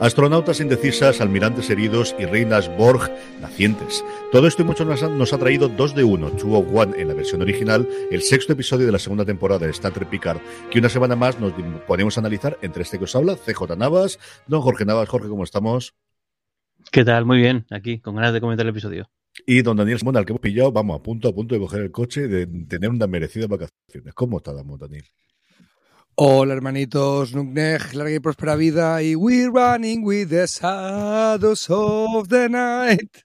Astronautas indecisas, almirantes heridos y reinas Borg nacientes. Todo esto y mucho más nos ha traído dos de uno, Two One en la versión original, el sexto episodio de la segunda temporada de Star Trek Picard, que una semana más nos ponemos a analizar entre este que os habla, CJ Navas, don Jorge Navas. Jorge, ¿cómo estamos? ¿Qué tal? Muy bien, aquí, con ganas de comentar el episodio. Y don Daniel Simón, al que hemos pillado, vamos, a punto a punto de coger el coche, de tener unas merecidas vacaciones. ¿Cómo está, Daniel? Hola hermanitos, Nukneg, larga y próspera vida y we're running with the shadows of the night.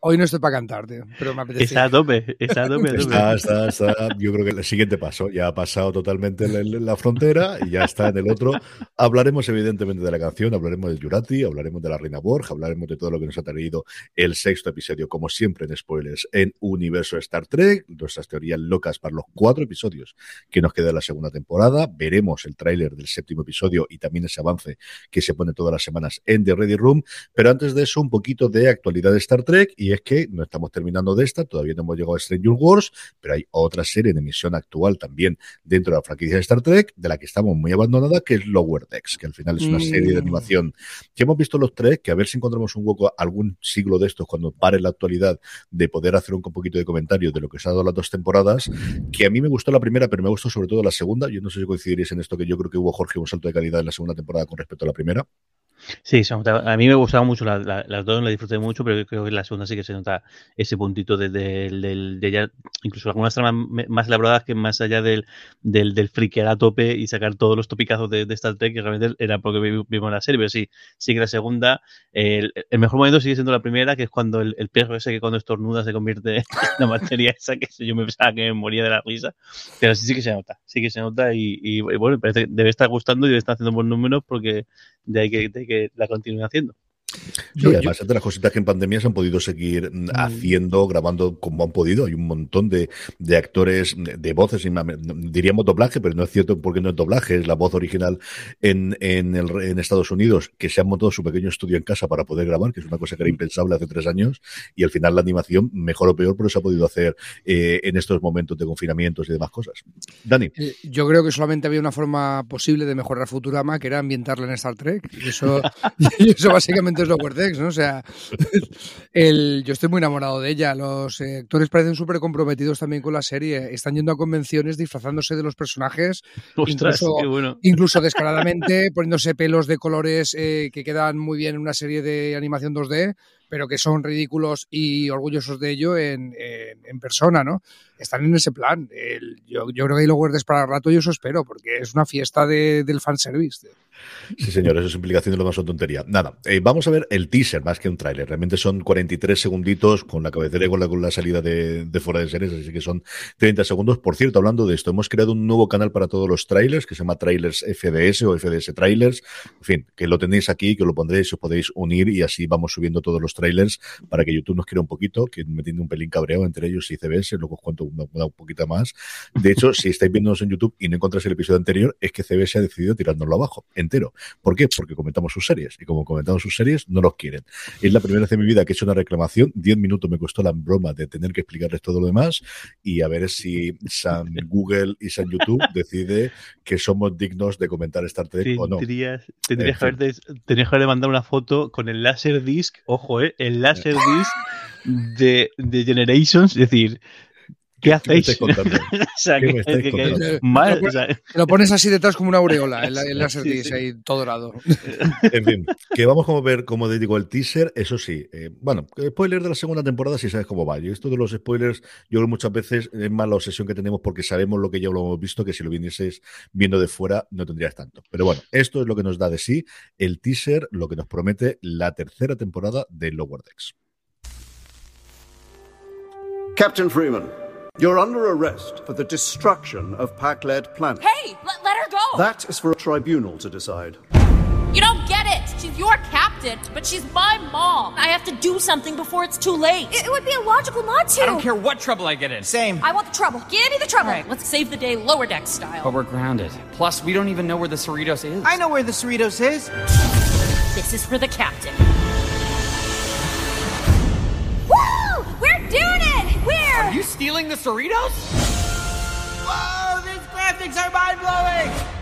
Hoy no estoy para cantarte, pero me apetece. Está a tope, está a tope. Está, está, está, Yo creo que el siguiente paso ya ha pasado totalmente la, la, frontera y ya está en el otro. Hablaremos evidentemente de la canción, hablaremos de Jurati, hablaremos de la Reina Borja, hablaremos de todo lo que nos ha traído el sexto episodio, como siempre en spoilers, en Universo Star Trek, nuestras teorías locas para los cuatro episodios que nos queda de la segunda temporada. Veremos el tráiler del séptimo episodio y también ese avance que se pone todas las semanas en The Ready Room. Pero antes de eso, un poquito de actualidad de Star Trek y es que no estamos terminando de esta, todavía no hemos llegado a Stranger Wars, pero hay otra serie en emisión actual también dentro de la franquicia de Star Trek, de la que estamos muy abandonada, que es Lower Decks, que al final es una serie de Mm. animación que hemos visto los tres, que a ver si encontramos un hueco algún siglo de estos cuando pare la actualidad de poder hacer un poquito de comentarios de lo que se ha dado las dos temporadas, que a mí me gustó la primera, pero me gustó sobre todo la segunda. Yo no sé si coincidiréis en esto, que yo creo que hubo Jorge un salto de calidad en la segunda temporada con respecto a la primera. Sí, a mí me gustaban mucho la- la- las dos, las disfruté mucho, pero creo que la segunda sí que se nota ese puntito de, de- del- de ya, incluso algunas tramas más elaboradas que más allá del, del, del friquear a tope y sacar todos los topicazos de, de Star Trek, que realmente era porque vi- vimos la serie, pero sí, sí que la segunda, el, el mejor momento sigue siendo la primera, que es cuando el, el perro ese que cuando estornuda se convierte en la materia esa, que yo me pensaba que me moría de la risa, pero sí, sí que se nota, sí que se nota y, y, y bueno, parece debe estar gustando y debe estar haciendo buenos números porque de ahí que, de que la continúen haciendo. Sí, Yo- además es de las cositas que en pandemia se han podido seguir mm, haciendo, grabando como han podido. Hay un montón de, de actores, de, voces, y diríamos doblaje, pero no es cierto porque no es doblaje, es la voz original en, en, el, en Estados Unidos, que se han montado su pequeño estudio en casa para poder grabar, que es una cosa que era impensable hace tres años, y al final la animación, mejor o peor, pero se ha podido hacer eh, en estos momentos de confinamientos y demás cosas. Dani. Eh, Yo creo que solamente había una forma posible de mejorar Futurama, que era ambientarla en Star Trek. Y eso, y eso básicamente es Lower Decks, ¿no? O sea, el, yo estoy muy enamorado de ella. Los eh, actores parecen súper comprometidos también con la serie. Están yendo a convenciones disfrazándose de los personajes, Ostras, Incluso- qué bueno. incluso descaradamente, poniéndose pelos de colores eh, que quedan muy bien en una serie de animación 2D, pero que son ridículos y orgullosos de ello en, en- en persona, ¿no? Están en ese plan. El- yo, yo creo que hay Lower Decks para rato y eso espero, porque es una fiesta de- del fanservice. Sí, señor, eso es implicación de lo más tontería. Nada, eh, vamos a ver el teaser más que un tráiler. Realmente son 43 segunditos con la cabecera y con la, con la salida de, de fuera de series, así que son 30 segundos. Por cierto, hablando de esto, hemos creado un nuevo canal para todos los trailers que se llama Trailers FDS o FDS Trailers. En fin, que lo tenéis aquí, que lo pondréis, os podéis unir y así vamos subiendo todos los trailers para que YouTube nos quiera un poquito, que me tiene un pelín cabreado entre ellos y CBS, luego os cuento una, una un poquito más. De hecho, si estáis viéndonos en YouTube y no encontráis el episodio anterior, es que CBS ha decidido tirárnoslo abajo, entero. ¿Por qué? Porque comentamos sus series. Y como comentamos sus series, no los quieren. Es la primera vez en mi vida que he hecho una reclamación. Diez minutos me costó la broma de tener que explicarles todo lo demás. Y a ver si San Google y San YouTube decide que somos dignos de comentar Star Trek o no. Tendrías, tendrías, En que haberte, tendrías que haberle mandado una foto con el láser disc, ojo, eh, el láser disc de, de Generations, es decir, ¿qué ¿Qué me hacéis? Lo pones así detrás como una aureola, el, el láser Sí, disc sí. ahí todo dorado. En fin, que vamos a ver, como te digo, el teaser, eso sí. eh, bueno, spoiler de la segunda temporada, si sabes cómo va. Y esto de los spoilers, yo creo que muchas veces es más la obsesión que tenemos porque sabemos lo que ya lo hemos visto, que si lo vinieses viendo de fuera no tendrías tanto. Pero bueno, esto es lo que nos da de sí el teaser, lo que nos promete la tercera temporada de Lower Decks. Captain Freeman, you're under arrest for the destruction of Pac-led planet. Hey, let, let her go! That is for a tribunal to decide. you don't get it! She's your captain, but she's my mom. I have to do something before it's too late. It, it would be illogical not to. I don't care what trouble I get in. Same. I want the trouble. Give me the trouble. All right, let's save the day lower deck style. But we're grounded. Plus, we don't even know where the Cerritos is. I know where the Cerritos is. This is for the captain. Stealing the Cerritos? Whoa, these graphics are mind blowing.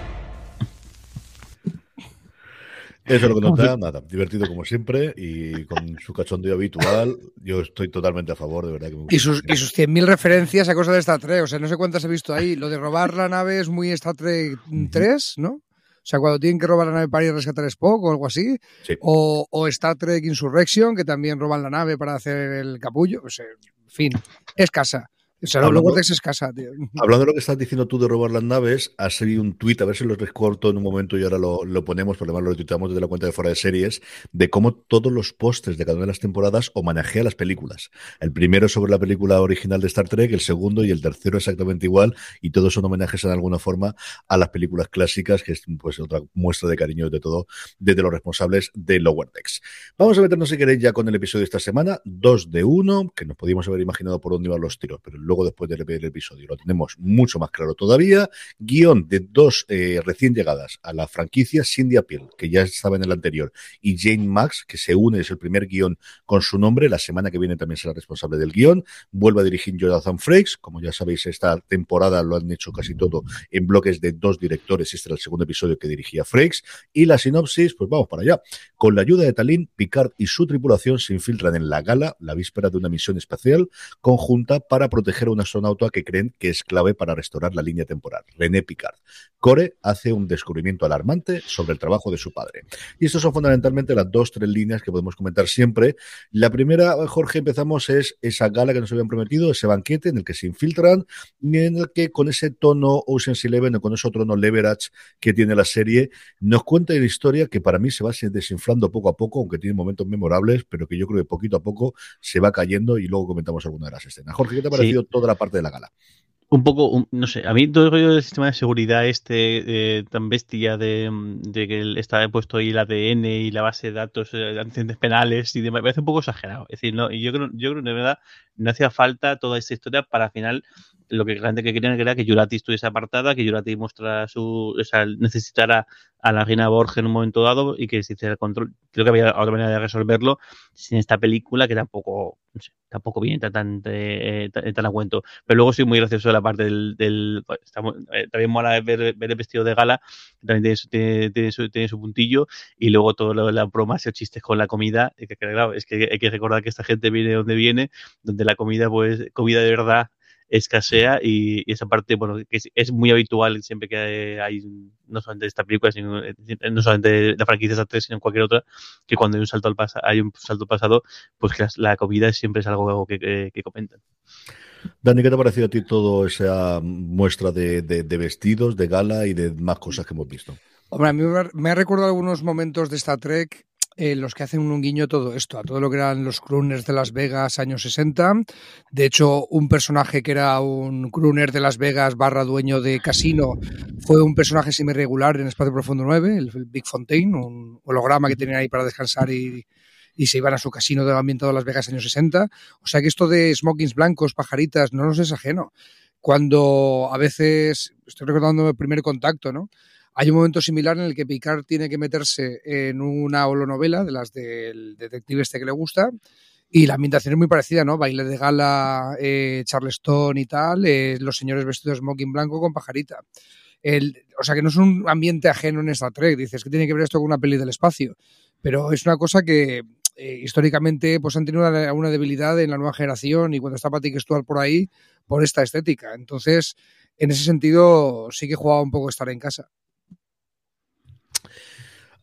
Eso es lo que nos da, nada, divertido como siempre y con su cachondeo habitual. Yo estoy totalmente a favor, de verdad. Que me Y sus, y sus 100.000 referencias a cosas de Star Trek. O sea, no sé cuántas he visto ahí. Lo de robar la nave es muy Star Trek 3, ¿no? O sea, cuando tienen que robar la nave para ir a rescatar a Spock o algo así. Sí. O, o Star Trek Insurrection, que también roban la nave para hacer el capullo. O sea, en fin, es casa. O sea, Hablando- es casa, tío. Hablando de lo que estás diciendo tú de robar las naves, ha salido un tuit, a ver si lo recorto en un momento y ahora lo, lo ponemos, porque además lo tuiteamos desde la cuenta de fuera de series, de cómo todos los postes de cada una de las temporadas homenajea las películas. El primero sobre la película original de Star Trek, el segundo y el tercero exactamente igual, y todos son homenajes en alguna forma a las películas clásicas, que es pues otra muestra de cariño de todo, desde los responsables de Lower Decks. Vamos a meternos, si queréis, ya con el episodio de esta semana, dos de uno, que nos podíamos haber imaginado por dónde iban los tiros, pero luego después del del episodio lo tenemos mucho más claro todavía. Guión de dos eh, recién llegadas a la franquicia, Cindy Appeal, que ya estaba en el anterior, y Jane Max, que se une, es el primer guion con su nombre. La semana que viene también será responsable del guion. Vuelve a dirigir Jonathan Frakes. Como ya sabéis, esta temporada lo han hecho casi todo en bloques de dos directores. Este era el segundo episodio que dirigía Frakes. Y la sinopsis, pues vamos para allá. Con la ayuda de Talín, Picard y su tripulación se infiltran en la gala, la víspera de una misión espacial conjunta para proteger a un astronauta que creen que es clave para restaurar la línea temporal, René Picard. Core hace un descubrimiento alarmante sobre el trabajo de su padre. Y estas son fundamentalmente las dos, tres líneas que podemos comentar siempre. La primera, Jorge, empezamos es esa gala que nos habían prometido, ese banquete en el que se infiltran y en el que con ese tono Ocean's Eleven o con ese tono leverage que tiene la serie, nos cuenta la historia que para mí se va desinflando poco a poco, aunque tiene momentos memorables, pero que yo creo que poquito a poco se va cayendo y luego comentamos alguna de las escenas. Jorge, ¿qué te ha Sí. Toda la parte de la gala? un poco, no sé, a mí todo el rollo del sistema de seguridad este eh, tan bestia de, de que está puesto ahí el ADN y la base de datos eh, de antecedentes penales y demás, me parece un poco exagerado. Es decir, no, yo creo, yo creo que de verdad no hacía falta toda esta historia para al final lo que realmente que querían era que Jurati estuviese apartada, que Jurati mostrara su, o sea, necesitara a la reina Borges en un momento dado y que se hiciera el control. Creo que había otra manera de resolverlo sin esta película que tampoco, no sé, tampoco viene tan, eh, tan, tan a cuento. Pero luego soy muy gracioso la parte del... del muy- eh, también mola ver, ver el vestido de gala, que también tiene su, tiene, tiene su, tiene su puntillo, y luego todo lo de las bromas y chistes con la comida, que claro, es que hay que recordar que esta gente viene de donde viene, donde la comida, pues, comida de verdad escasea y, y esa parte, bueno, que es, es muy habitual siempre que hay, no solamente de esta película, sino eh, no solamente de la franquicia Star Trek, sino en cualquier otra, que cuando hay un salto al pasado, hay un salto al pasado, pues que las- la, comida siempre es algo que, que- que comentan. Dani, ¿qué te ha parecido a ti toda esa muestra de, de- de vestidos, de gala y de más cosas que hemos visto? Hombre, a mí me ha- me ha recordado algunos momentos de Star Trek en los que hacen un guiño a todo esto, a todo lo que eran los crooners de Las Vegas años 60. De hecho, un personaje que era un crooner de Las Vegas barra dueño de casino fue un personaje semi-regular en Espacio Profundo 9, el, Big Fontaine, un holograma que tenían ahí para descansar y, y se iban a su casino de ambientado Las Vegas años 60. O sea que esto de smokings blancos, pajaritas, no nos es ajeno. Cuando a veces, estoy recordando el primer contacto, ¿no? Hay un momento similar en el que Picard tiene que meterse en una holonovela de las del detective este que le gusta y la ambientación es muy parecida, ¿no? Baile de gala, eh, Charleston y tal, eh, los señores vestidos de smoking blanco con pajarita. O sea que no es un ambiente ajeno en Star Trek, dices que tiene que ver esto con una peli del espacio, pero es una cosa que eh, históricamente pues han tenido una, una, debilidad en la nueva generación y cuando está Patrick Stewart por ahí, por esta estética. Entonces, en ese sentido, sí que he jugado un poco estar en casa.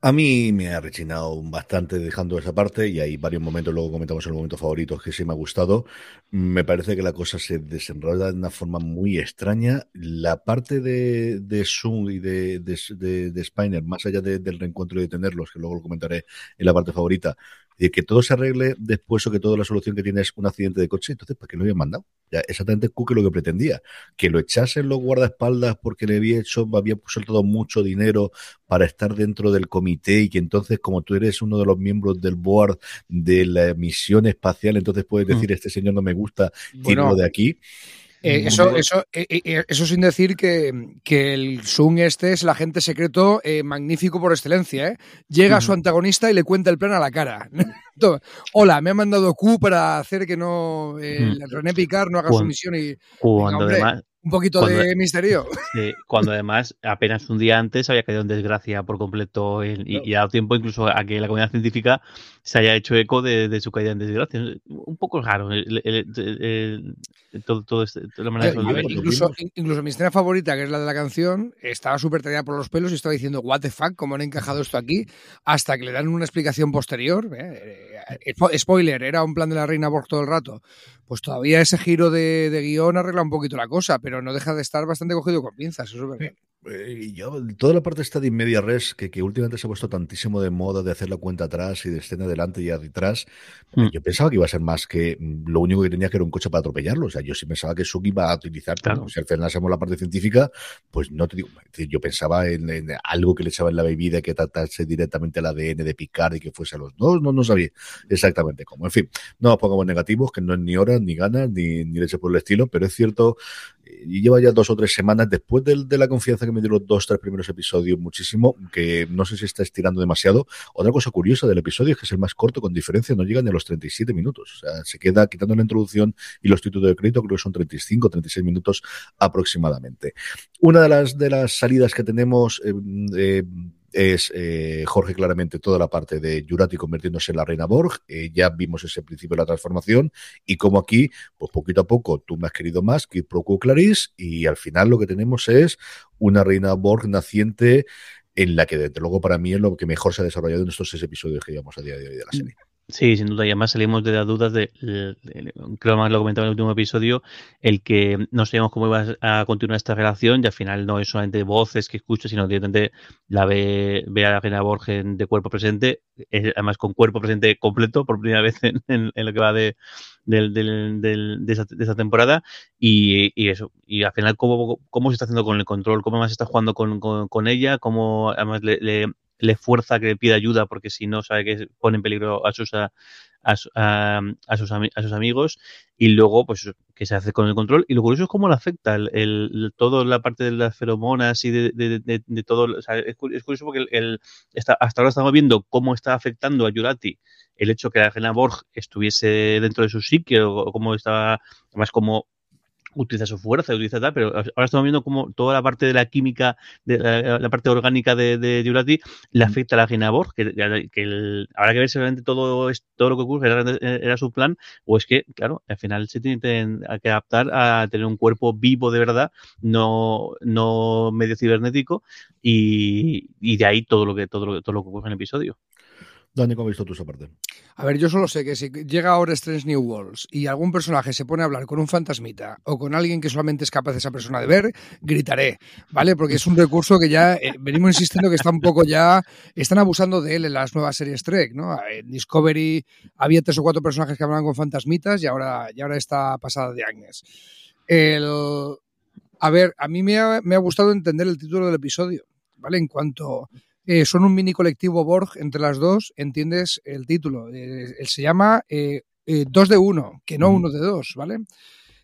A mí me ha rechinado bastante dejando esa parte y hay varios momentos, luego comentamos el momento favorito que sí me ha gustado. Me parece que la cosa se desenrolla de una forma muy extraña. La parte de, de Zoom y de, de, de, de Spiner, más allá de, del reencuentro y de tenerlos, que luego lo comentaré en la parte favorita, de que todo se arregle después o que toda la solución que tiene es un accidente de coche, entonces, ¿para qué lo habían mandado? Ya, exactamente Cook lo que pretendía, que lo echasen los guardaespaldas porque le había hecho, había soltado mucho dinero para estar dentro del comité y que entonces, como tú eres uno de los miembros del board de la misión espacial, entonces puedes decir, mm. este señor no me gusta, tiro bueno, de aquí. Eh, eso, eso, eh, eh, eso sin decir que, que el Sun este es el agente secreto eh, magnífico por excelencia. ¿eh? Llega a su antagonista y le cuenta el plan a la cara. Hola, me ha mandado Q para hacer que no eh, Mm. René Picard no haga su misión y Cuando además, un poquito cuando- de misterio. Sí, cuando además apenas un día antes había caído en desgracia por completo el- y, y ha dado tiempo incluso a que la comunidad científica se haya hecho eco de, de su caída en desgracia. Un poco raro el- el- todo, todo este, toda la manera de A ver, resolver. lo incluso, incluso mi escena favorita, que es la de la canción, estaba súper traída por los pelos y estaba diciendo, what the fuck, ¿cómo han encajado esto aquí? Hasta que le dan una explicación posterior. ¿eh? Eh, spo- Spoiler, era un plan de la reina Borg todo el rato. Pues todavía ese giro de, de guion arregla un poquito la cosa, pero no deja de estar bastante cogido con pinzas, eso es verdad. Eh, y yo, toda la parte esta de media res, que, que últimamente se ha puesto tantísimo de moda de hacer la cuenta atrás y de escena adelante y atrás, Mm. yo pensaba que iba a ser más que mm, lo único que tenía que era un coche para atropellarlo. O sea, yo sí pensaba que Suki iba a utilizar, Claro. bueno, si al final hacemos la parte científica, pues no te digo, yo pensaba en, en algo que le echaba en la bebida que tratase directamente el ADN de Picard y que fuese a los dos, no, no sabía exactamente cómo. En fin, no nos pongamos negativos, que no es ni horas, ni ganas, ni, ni leche por el estilo, pero es cierto eh, y lleva ya dos o tres semanas después del- de, la confianza que me dieron los dos, tres primeros episodios, muchísimo, que no sé si está estirando demasiado. Otra cosa curiosa del episodio es que es el más corto con diferencia, no llega ni a los 37 minutos. O sea, se queda quitando la introducción y los títulos de crédito, creo que son 35, 36 minutos aproximadamente. Una de las, de las salidas que tenemos eh, eh, es eh, Jorge claramente toda la parte de Jurati convirtiéndose en la reina Borg. Eh, ya vimos ese principio de la transformación y como aquí, pues poquito a poco tú me has querido más, que pro quo Clarice y al final lo que tenemos es una reina Borg naciente en la que desde luego para mí es lo que mejor se ha desarrollado en estos seis episodios que llevamos a día de hoy de la serie. Sí, sin duda. Y además salimos de las dudas de, de- creo más lo comentaba en el último episodio, el que no sabíamos cómo iba a continuar esta relación y al final no es solamente voces que escucha, sino directamente la ve, ve a la reina Borgen de cuerpo presente, además con cuerpo presente completo por primera vez en, lo que va de, de, esa, temporada y, eso. Y al final cómo, cómo se está haciendo con el control, cómo más está jugando con, con- con ella, cómo además le, le- le fuerza que le pida ayuda porque si no sabe que pone en peligro a sus a, a a- a sus, sus amigos y luego pues qué se hace con el control y lo curioso es cómo le afecta el, el- la parte de las feromonas y de, de- todo es, cu- es curioso porque el, el- hasta ahora estamos viendo cómo está afectando a Yurati el hecho que la reina Borg estuviese dentro de su psique o, o cómo estaba además como utiliza su fuerza, utiliza tal, pero ahora estamos viendo cómo toda la parte de la química, de la, la parte orgánica de, de le afecta a la reina Borg, que, que el, habrá que ver si realmente todo, es, todo lo que ocurre era, era, su plan, o es que, claro, al final se tiene que adaptar a tener un cuerpo vivo de verdad, no, no medio cibernético, y, y de ahí todo lo que todo lo, todo lo que ocurre en el episodio. Dani, ¿cómo has visto tú esa parte? A ver, yo solo sé que si llega ahora Strange New Worlds y algún personaje se pone a hablar con un fantasmita o con alguien que solamente es capaz esa persona de ver, gritaré, ¿vale? Porque es un recurso que ya eh, venimos insistiendo que está un poco ya, están abusando de él en las nuevas series Trek, ¿no? En Discovery había tres o cuatro personajes que hablaban con fantasmitas y ahora, ahora está pasada de Agnes. El, a ver, a mí me ha, me ha gustado entender el título del episodio, ¿vale? En cuanto eh, son un mini colectivo Borg entre las dos, entiendes el título. Eh, se llama eh, dos de uno, que no uno de dos, ¿vale?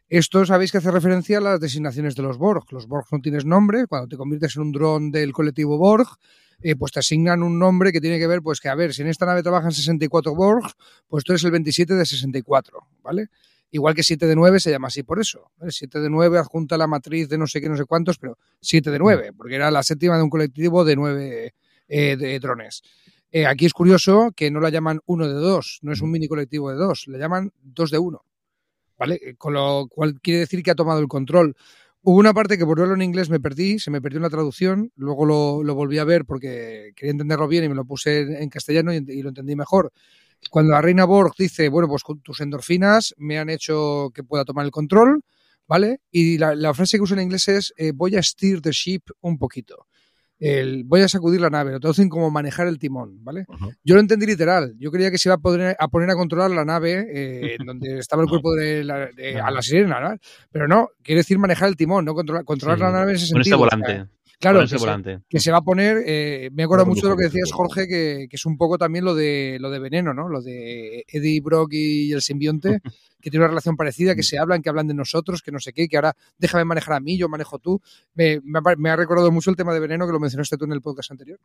Esto sabéis que hace referencia a las designaciones de los Borg. Los Borg no tienes nombre, cuando te conviertes en un dron del colectivo Borg, eh, pues te asignan un nombre que tiene que ver, pues que a ver, si en esta nave trabajan 64 Borg, pues tú eres el 27 de 64, ¿vale? Igual que 7 de 9 se llama así por eso. ¿vale? 7 de 9 adjunta la matriz de no sé qué, no sé cuántos, pero 7 de 9, porque era la séptima de un colectivo de 9 eh, de drones. Eh, aquí es curioso que no la llaman uno de dos, no es un mini colectivo de dos, le llaman dos de uno. ¿Vale? Con lo cual quiere decir que ha tomado el control. Hubo una parte que por verlo en inglés me perdí, se me perdió en la traducción, luego lo, lo, volví a ver porque quería entenderlo bien y me lo puse en, en castellano y, y, lo entendí mejor. Cuando la reina Borg dice, bueno, pues tus endorfinas me han hecho que pueda tomar el control, ¿vale? Y la, la frase que uso en inglés es, eh, voy a steer the ship un poquito. El, voy a sacudir la nave, lo traducen como manejar el timón, ¿vale? Uh -huh. Yo lo entendí literal. Yo creía que se iba a, poder, a poner a controlar la nave eh, donde estaba el cuerpo de la, de, a la sirena, ¿no? Pero no, quiere decir manejar el timón, no controlar, controlar sí. la nave en ese Con sentido. Ese volante. O sea, Claro, que, volante. Se, que se va a poner, eh, me acuerdo mucho de lo que decías, Jorge, que, que, es un poco también lo de lo de Veneno, ¿no? Lo de Eddie Brock y el simbionte, que tiene una relación parecida, que se hablan, que hablan de nosotros, que no sé qué, que ahora déjame manejar a mí, yo manejo tú. Me, me ha- me ha recordado mucho el tema de Veneno que lo mencionaste tú en el podcast anterior.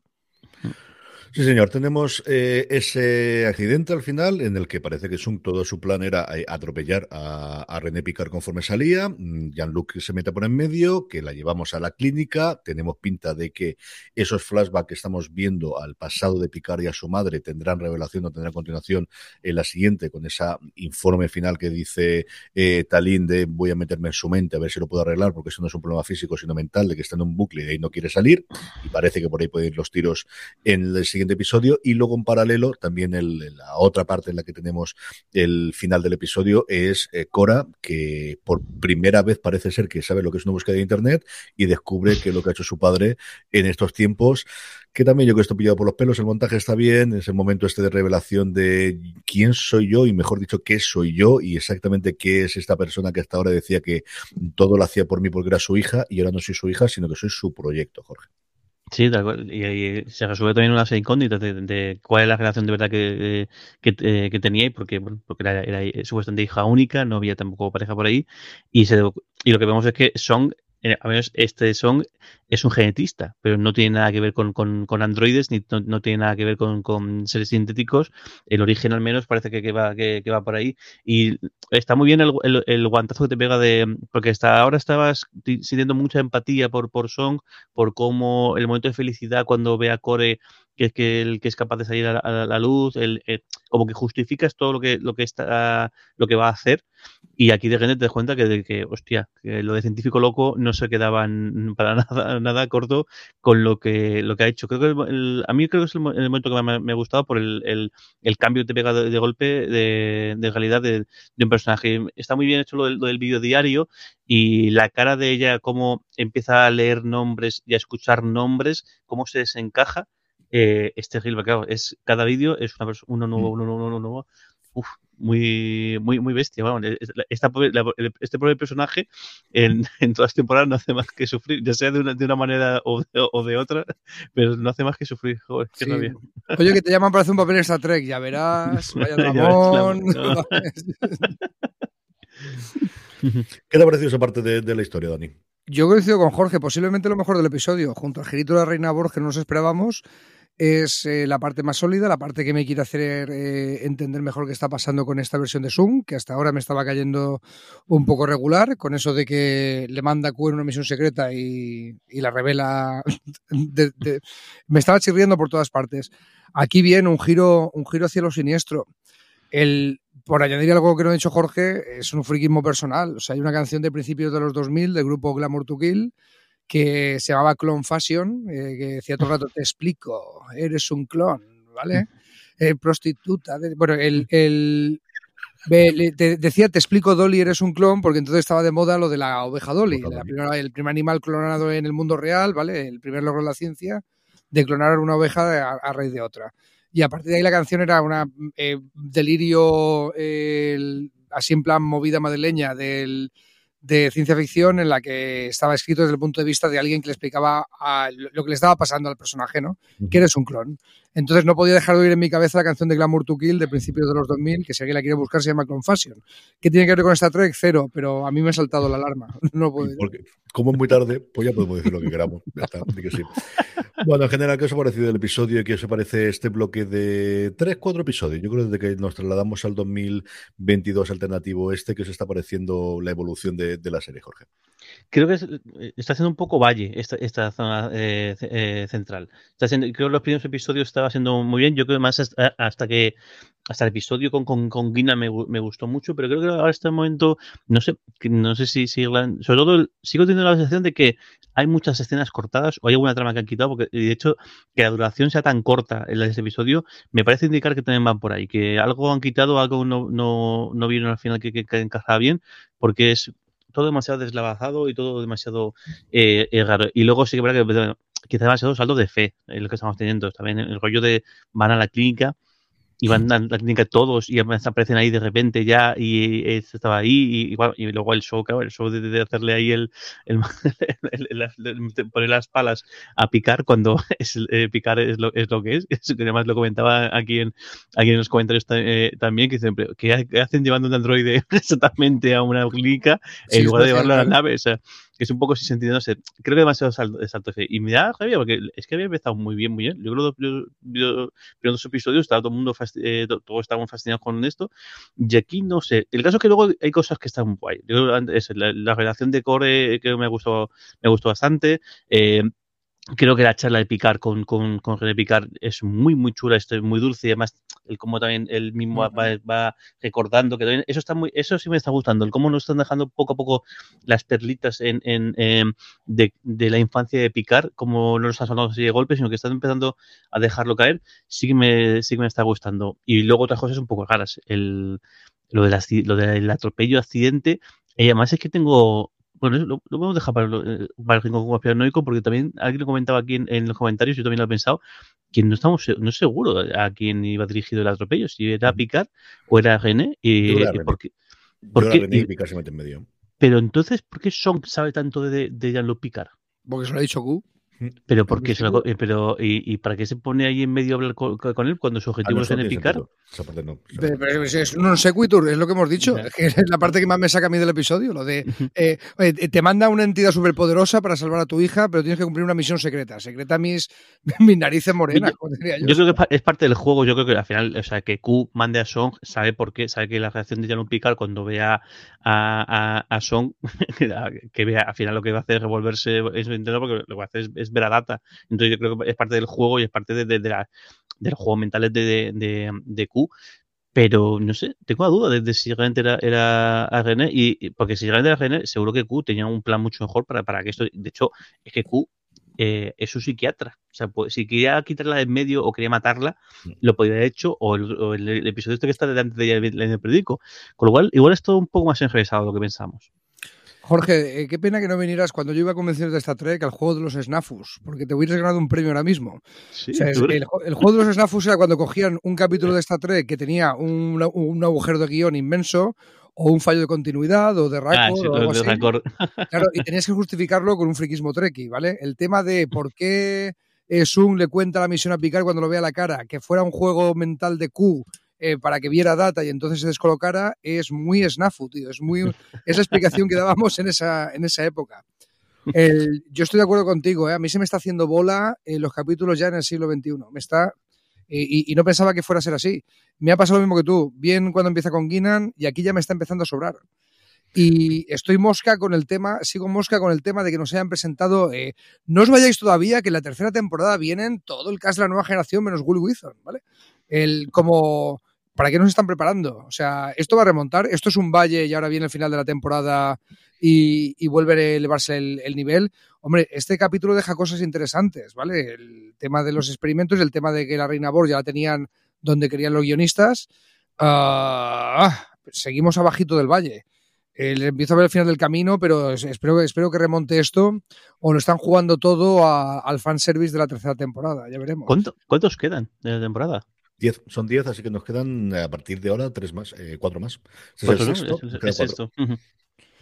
Sí, señor. Tenemos eh, ese accidente al final en el que parece que Sung todo su plan era eh, atropellar a, René Picard conforme salía. Mm, Jean-Luc se mete por en medio, que la llevamos a la clínica. Tenemos pinta de que esos flashbacks que estamos viendo al pasado de Picard y a su madre tendrán revelación o tendrán continuación en la siguiente con ese informe final que dice eh, Talín de voy a meterme en su mente a ver si lo puedo arreglar porque eso no es un problema físico sino mental de que está en un bucle y de ahí no quiere salir y parece que por ahí pueden ir los tiros en el siguiente episodio y luego en paralelo también el, la otra parte en la que tenemos el final del episodio es eh, Cora que por primera vez parece ser que sabe lo que es una búsqueda de internet y descubre que lo que ha hecho su padre en estos tiempos que también yo que estoy pillado por los pelos, el montaje está bien, ese momento este de revelación de quién soy yo y mejor dicho qué soy yo y exactamente qué es esta persona que hasta ahora decía que todo lo hacía por mí porque era su hija y ahora no soy su hija, sino que soy su proyecto, Jorge. Sí, tal cual. Y, y se resuelve también una serie de de, de cuál es la relación de verdad que, que, eh, que tenía porque, bueno, porque era, era supuestamente hija única, no había tampoco pareja por ahí. Y, se, y lo que vemos es que Song, eh, a menos este Song, es un genetista, pero no tiene nada que ver con, con, androides, ni no, no, tiene nada que ver con, con, seres sintéticos. El origen al menos parece que, que va, que, va por ahí. Y está muy bien el, el, el, guantazo que te pega de. Porque hasta ahora estabas sintiendo mucha empatía por, por Song, por cómo el momento de felicidad cuando ve a Core que que el que es capaz de salir a, a la luz, el, el, como que justificas todo lo que lo que está lo que va a hacer y aquí de repente te das cuenta que, de que hostia, que lo de científico loco no se quedaba para nada, nada corto con lo que lo que ha hecho. Creo que el, a mí creo que es el, momento que me, me, ha gustado por el, cambio que pega de, de golpe de, de realidad de, de, un personaje. Está muy bien hecho lo del, lo del vídeo diario y la cara de ella, cómo empieza a leer nombres y a escuchar nombres, cómo se desencaja eh, es terrible, claro, es cada vídeo es una persona, uno nuevo, uno nuevo, uno nuevo. Uf, muy, muy, muy bestia. Bueno, esta, la, este pobre personaje en, en, todas las temporadas no hace más que sufrir, ya sea de una, de una manera o de, o de, otra, pero no hace más que sufrir. Joder, sí. Oye, que te llaman para hacer un papel en Star Trek, ya verás, vaya dramón. no. ¿Qué te ha parecido esa parte de, de la historia, Dani? Yo coincido con Jorge, posiblemente lo mejor del episodio, junto al girito de la Reina Borg que no nos esperábamos, es eh, la parte más sólida, la parte que me quiere hacer eh, entender mejor qué está pasando con esta versión de Zoom, que hasta ahora me estaba cayendo un poco regular, con eso de que le manda Q en una misión secreta y, la revela. Me estaba chirriando por todas partes. Aquí viene un giro, un giro hacia lo siniestro. El, por añadir algo que no ha dicho Jorge, es un friquismo personal. O sea, hay una canción de principios de los 2000 del grupo Glamour to Kill que se llamaba Clone Fashion, eh, que decía todo el rato, te explico, eres un clon, ¿vale? Eh, prostituta. De, bueno, el, el te decía, te explico, Dolly, eres un clon, porque entonces estaba de moda lo de la oveja Dolly, la primera, el primer animal clonado en el mundo real, ¿vale? El primer logro de la ciencia de clonar una oveja a, a raíz de otra. Y a partir de ahí la canción era una eh, delirio, eh, así en plan movida madrileña del de ciencia ficción en la que estaba escrito desde el punto de vista de alguien que le explicaba a lo que le estaba pasando al personaje, ¿no? Uh -huh. Que eres un clon. Entonces no podía dejar de oír en mi cabeza la canción de Glamour to Kill de principios de los 2000, que si alguien la quiere buscar se llama Clone Fashion. ¿Qué tiene que ver con Star Trek? Cero, pero a mí me ha saltado la alarma. No puedo Porque, como es muy tarde, pues ya podemos decir lo que queramos. Ya está, que sí. Bueno, en general, ¿qué os ha parecido el episodio qué os parece este bloque de tres, cuatro episodios? Yo creo que desde que nos trasladamos al 2022 alternativo este, que os está pareciendo la evolución de la serie, Jorge. Creo que es, está haciendo un poco valle esta, esta zona eh, eh, central. Está haciendo, creo que los primeros episodios estaba haciendo muy bien. Yo creo más hasta, hasta que hasta el episodio con, con, con Guina me, me, gustó mucho, pero creo que ahora este momento, no sé, no sé si, si sobre todo sigo teniendo la sensación de que hay muchas escenas cortadas o hay alguna trama que han quitado, porque de hecho que la duración sea tan corta en este episodio me parece indicar que también van por ahí, que algo han quitado, algo no, no, no vieron al final que, que, que encajaba bien, porque es todo demasiado deslavazado y todo demasiado eh, eh, raro. Y luego sí que verdad que quizá demasiado salto de fe, es lo que estamos teniendo. También el rollo de van a la clínica y van a la clínica todos y aparecen ahí de repente ya y este estaba ahí y, igual- y luego el show, claro, el show de, de hacerle ahí el, el, el- el- poner las palas a picar cuando es, eh, picar es lo, es lo que es, Eso que además lo comentaba aquí en, aquí en los comentarios ta- eh, también, que dicen, ¿qué, ha- qué hacen llevando un androide exactamente a una clínica Sí, en lugar de llevarlo a la nave? O sea, que es un poco sin sentido, no sé, creo que demasiado salto, salto. Y me da rabia porque es que había empezado muy bien, muy bien. Yo creo que los primeros- episodios estaba todo el mundo, eh, to- todos estaban fascinados con esto. Y aquí no sé. El caso es que luego hay cosas que están guay. Yo antes- la, la relación de Core que me gustó, me gustó bastante. Eh, Creo que la charla de Picard con, con, con René Picard es muy, muy chula, es muy dulce y además el cómo también él mismo va, va- va recordando que también eso está muy, eso sí me está gustando, el cómo nos están dejando poco a poco las perlitas en, en, em, de, de la infancia de Picard, como no nos están sonando así de golpe, sino que están empezando a dejarlo caer, sí que me, sí que me está gustando. Y luego otras cosas un poco raras, el, lo, del lo del atropello, accidente, y además es que tengo, bueno, lo, a dejar para, lo- eh, para el rincón conspiranoico porque también alguien lo comentaba aquí en, en los comentarios, yo también lo he pensado, que no estamos no es seguro a quién iba dirigido el atropello, si era Picard o era René, y, Yo creo que era y René. por qué- Yo ¿Por la qué? René Y- y Picard se mete en medio. pero entonces, ¿por qué Song sabe tanto de, de Jean-Luc Picard? Porque se lo ha dicho Q. Pero ¿por qué Porque se lo- eh, pero y, y para qué se pone ahí en medio a hablar con, con él cuando su Ah, objetivo no, es. Esa parte no. Pero- es, es un sequitur, es lo que hemos dicho. Es que es la parte que más me saca a mí del episodio. Lo de eh, te manda una entidad superpoderosa para salvar a tu hija, pero tienes que cumplir una misión secreta. Secreta mis, mis narices morenas, Yo- yo. Yo creo que es pa- es parte del juego. Yo creo que al final, o sea, que Q mande a Song, sabe por qué, sabe que la reacción de Jean-Luc Picard cuando vea a, a, a Song, que vea al final lo que va a hacer es revolverse es porque lo que va a hacer es, es ver a Data. Entonces yo creo que es parte del juego y es parte de, de- de la, del juego mental de, de, de, de Q. Pero no sé, tengo la duda de, de si realmente era, era a y, y- porque si realmente era René, seguro que Q tenía un plan mucho mejor para, para que esto. De hecho, es que Q eh, es un psiquiatra. O sea, pues, si quería quitarla de en medio o quería matarla, lo podría haber hecho, o el, o el- el este que está delante de ella en el periódico. Con lo cual, igual es todo un poco más enrevesado de lo que pensamos. Jorge, eh, qué pena que no vinieras cuando yo iba a convenciones de Star Trek al juego de los Snafus, porque te hubieras ganado un premio ahora mismo. Sí, O sea, es- ¿tú crees? el, ju- el juego de los Snafus era cuando cogían un capítulo de Star Trek que tenía un, un agujero de guion inmenso, o un fallo de continuidad, o de Ah, Raccord, sí, o algo de así. Claro, y tenías que justificarlo con un friquismo treki, ¿vale? El tema de por qué eh, Sung le cuenta la misión a Picard cuando lo ve a la cara, que fuera un juego mental de Q eh, para que viera data y entonces se descolocara, es muy snafu, tío. Es muy es la explicación que dábamos en esa, en esa época. Yo estoy de acuerdo contigo, ¿eh? a mí se me está haciendo bola eh, los capítulos ya en el siglo XXI. Me está y, no pensaba que fuera a ser así. Me ha pasado lo mismo que tú. Bien cuando empieza con Guinan y aquí ya me está empezando a sobrar. Y estoy mosca con el tema, sigo mosca con el tema de que nos hayan presentado. eh, no os vayáis todavía, que en la tercera temporada vienen todo el cast de la nueva generación menos Will Withon, ¿vale? Como. ¿Para qué nos están preparando? O sea, esto va a remontar. Esto es un valle y ahora viene el final de la temporada y, y vuelve a elevarse el, el nivel. Hombre, este capítulo deja cosas interesantes, ¿vale? El tema de los experimentos, el tema de que la Reina Borg ya la tenían donde querían los guionistas. Ah, seguimos abajito del valle. Le empiezo a ver el final del camino, pero es- espero, espero que remonte esto o lo están jugando todo a- al fanservice de la tercera temporada. Ya veremos. ¿Cuánto- ¿Cuántos quedan de la temporada? Diez, son 10, así que nos quedan eh, a partir de ahora tres más, eh, cuatro más. Este es el ¿no? sexto, Es- nos es quedan.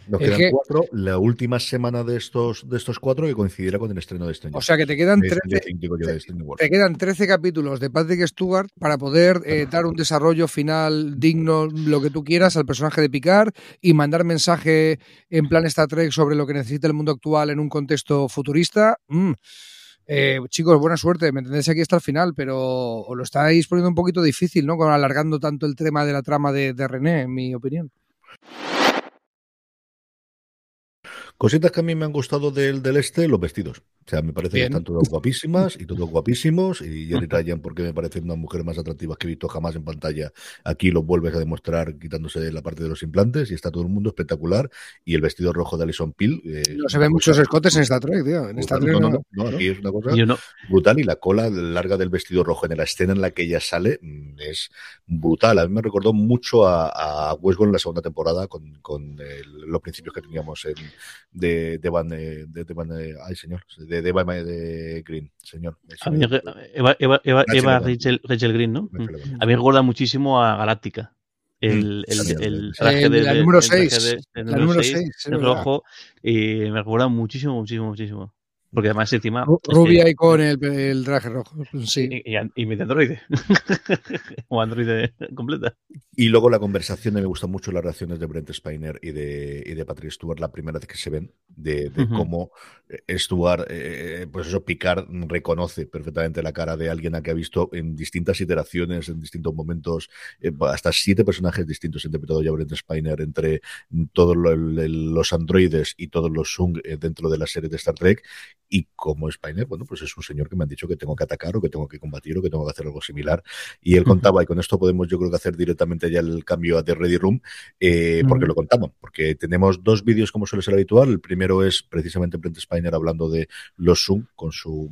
Nos Es que- cuatro. La última semana de estos, de estos cuatro que coincidirá con el estreno de Stranger O sea que te quedan de 13, Stranger Things, digo yo, de Stranger World. te quedan 13 capítulos de Patrick Stewart para poder eh, dar un desarrollo final digno, lo que tú quieras, al personaje de Picard y mandar mensaje en plan Star Trek sobre lo que necesita el mundo actual en un contexto futurista. Mm. Eh, chicos, buena suerte, me entendéis aquí hasta el final, pero os lo estáis poniendo un poquito difícil, ¿no? Con alargando tanto el tema de la trama de, de René, en mi opinión. Cositas que a mí me han gustado del, del este, los vestidos. O sea, me parece que Bien. están todas guapísimas y todos guapísimos. Y Jerry Ryan, porque me parecen unas mujeres más atractivas que he visto jamás en pantalla. Aquí lo vuelves a demostrar quitándose la parte de los implantes y está todo el mundo espectacular. Y el vestido rojo de Alison Peel. eh, No se una ven muchos escotes en Star Trek, tío. En Star. Trek No, no. no, no, no, aquí es una cosa Yo brutal y la cola larga del vestido rojo en la escena en la que ella sale mm, es brutal. A mí me recordó mucho a, a Westworld en la segunda temporada con, con el- los principios que teníamos en, de Devan, eh, de Devan, eh, ay señor, de Devan de Green, señor. A mí, Eva, Eva, Eva, Rachel Eva. Rachel, Rachel Green, ¿no? A mí me recuerda muchísimo a Galáctica. El, Mm, el, el traje de, la de- número el traje seis, de- el la número seis, seis, es el verdad. rojo, y me recuerda muchísimo, muchísimo, muchísimo. Porque además encima... Ru- es que- Rubia y con el, el traje rojo. Sí. Y, y, y mi androide. o androide completa. Y luego la conversación, y me gustan mucho las reacciones de Brent Spiner y de, y de Patrick Stewart la primera vez que se ven, de, de cómo eh, Stewart, eh, pues eso, Picard reconoce perfectamente la cara de alguien a que ha visto en distintas iteraciones, en distintos momentos, eh, hasta siete personajes distintos interpretados ya Brent Spiner entre todos lo- los androides y todos los Sung eh, dentro de la serie de Star Trek. Y como Spiner, bueno, pues es un señor que me han dicho que tengo que atacar o que tengo que combatir o que tengo que hacer algo similar. Y él contaba, y con esto podemos yo creo que hacer directamente ya el cambio a The Ready Room, eh, porque lo contaban, porque tenemos dos vídeos como suele ser habitual. El primero es precisamente Brent Spiner hablando de los Zoom con su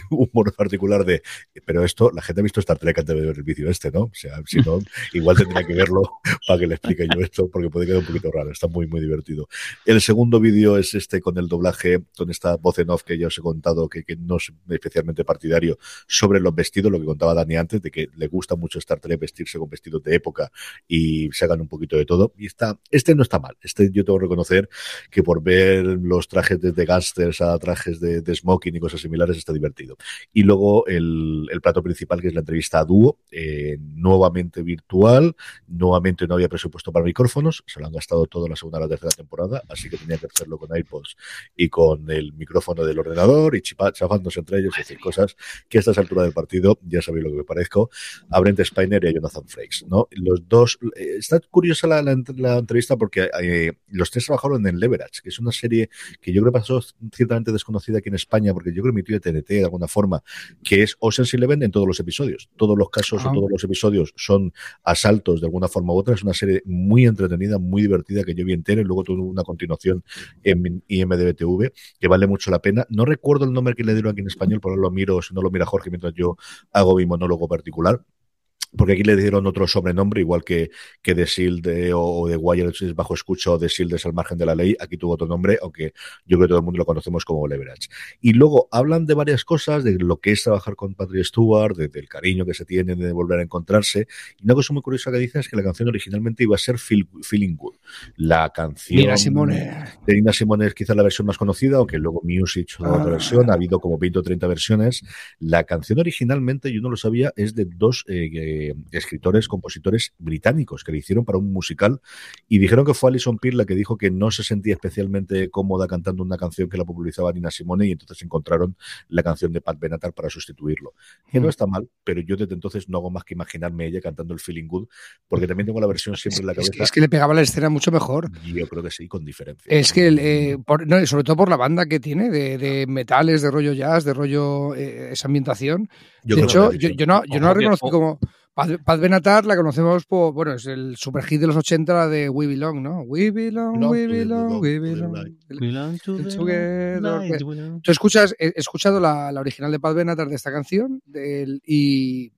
humor particular de pero esto, la gente ha visto Star Trek antes de ver el vídeo este, ¿no? O sea, si no, igual tendría que verlo para que le explique yo esto, porque puede quedar un poquito raro, está muy, muy divertido. El segundo vídeo es este con el doblaje, con esta voz en off que ya os he contado, que, que no es especialmente partidario, sobre los vestidos, lo que contaba Dani antes, de que le gusta mucho Star Trek vestirse con vestidos de época y se hagan un poquito de todo. Y está, este no está mal, este yo tengo que reconocer que por ver los trajes desde gángsters a trajes de smoking y cosas similares está divertido. Y luego el, el plato principal, que es la entrevista a dúo, eh, nuevamente virtual, nuevamente no había presupuesto para micrófonos, se lo han gastado todo en la segunda y la tercera temporada, así que tenía que hacerlo con iPods y con el micrófono del ordenador y chafándose entre ellos, es decir, cosas que a estas alturas del partido, ya sabéis lo que me parezco, a Brent Spiner y a Jonathan Frakes, ¿no? Los dos, eh, está curiosa la, la, la entrevista porque eh, los tres trabajaron en Leverage, que es una serie que yo creo que pasó ciertamente desconocida aquí en España, porque yo creo que emitió de TNT alguna forma, que es Ocean's Eleven en todos los episodios. Todos los casos Ah. o todos los episodios son asaltos de alguna forma u otra. Es una serie muy entretenida, muy divertida que yo vi entera y luego tuvo una continuación en IMDB TV que vale mucho la pena. No recuerdo el nombre que le dieron aquí en español, por ahora lo miro, si no lo mira Jorge mientras yo hago mi monólogo particular porque aquí le dieron otro sobrenombre, igual que, que The Shield de- o, o The Wire es bajo escucha o The Shield es al margen de la ley, aquí tuvo otro nombre, aunque yo creo que todo el mundo lo conocemos como Leverage. Y luego hablan de varias cosas, de lo que es trabajar con Patrick Stewart, de- del cariño que se tiene de volver a encontrarse. Y una cosa muy curiosa que dicen es que la canción originalmente iba a ser Feel- Feeling Good. La canción Nina Simone. de Nina Simone es quizá la versión más conocida, aunque luego Music hizo otra Ah. versión, ha habido como 20 o 30 versiones. La canción originalmente, yo no lo sabía, es de dos eh, eh, escritores, compositores británicos que le hicieron para un musical y dijeron que fue Alison Peer la que dijo que no se sentía especialmente cómoda cantando una canción que la popularizaba Nina Simone y entonces encontraron la canción de Pat Benatar para sustituirlo. Que no Mm. está mal, pero yo desde entonces no hago más que imaginarme ella cantando el Feeling Good, porque también tengo la versión siempre en la Es cabeza. que, es que le pegaba la escena mucho mejor. yo creo que sí, con diferencia. Es que, el, eh, por- no, y sobre todo por la banda que tiene, de, de metales, de rollo jazz, de rollo eh, esa ambientación. Yo de hecho, yo, no, yo no la reconozco como. Paz, Paz Benatar la conocemos por. Bueno, es el super hit de los 80, la de We Belong, ¿no? We Belong, Belong We Belong, Lord, We Belong. Tú escuchas, he he escuchado la, la original de Paz Benatar de esta canción del, y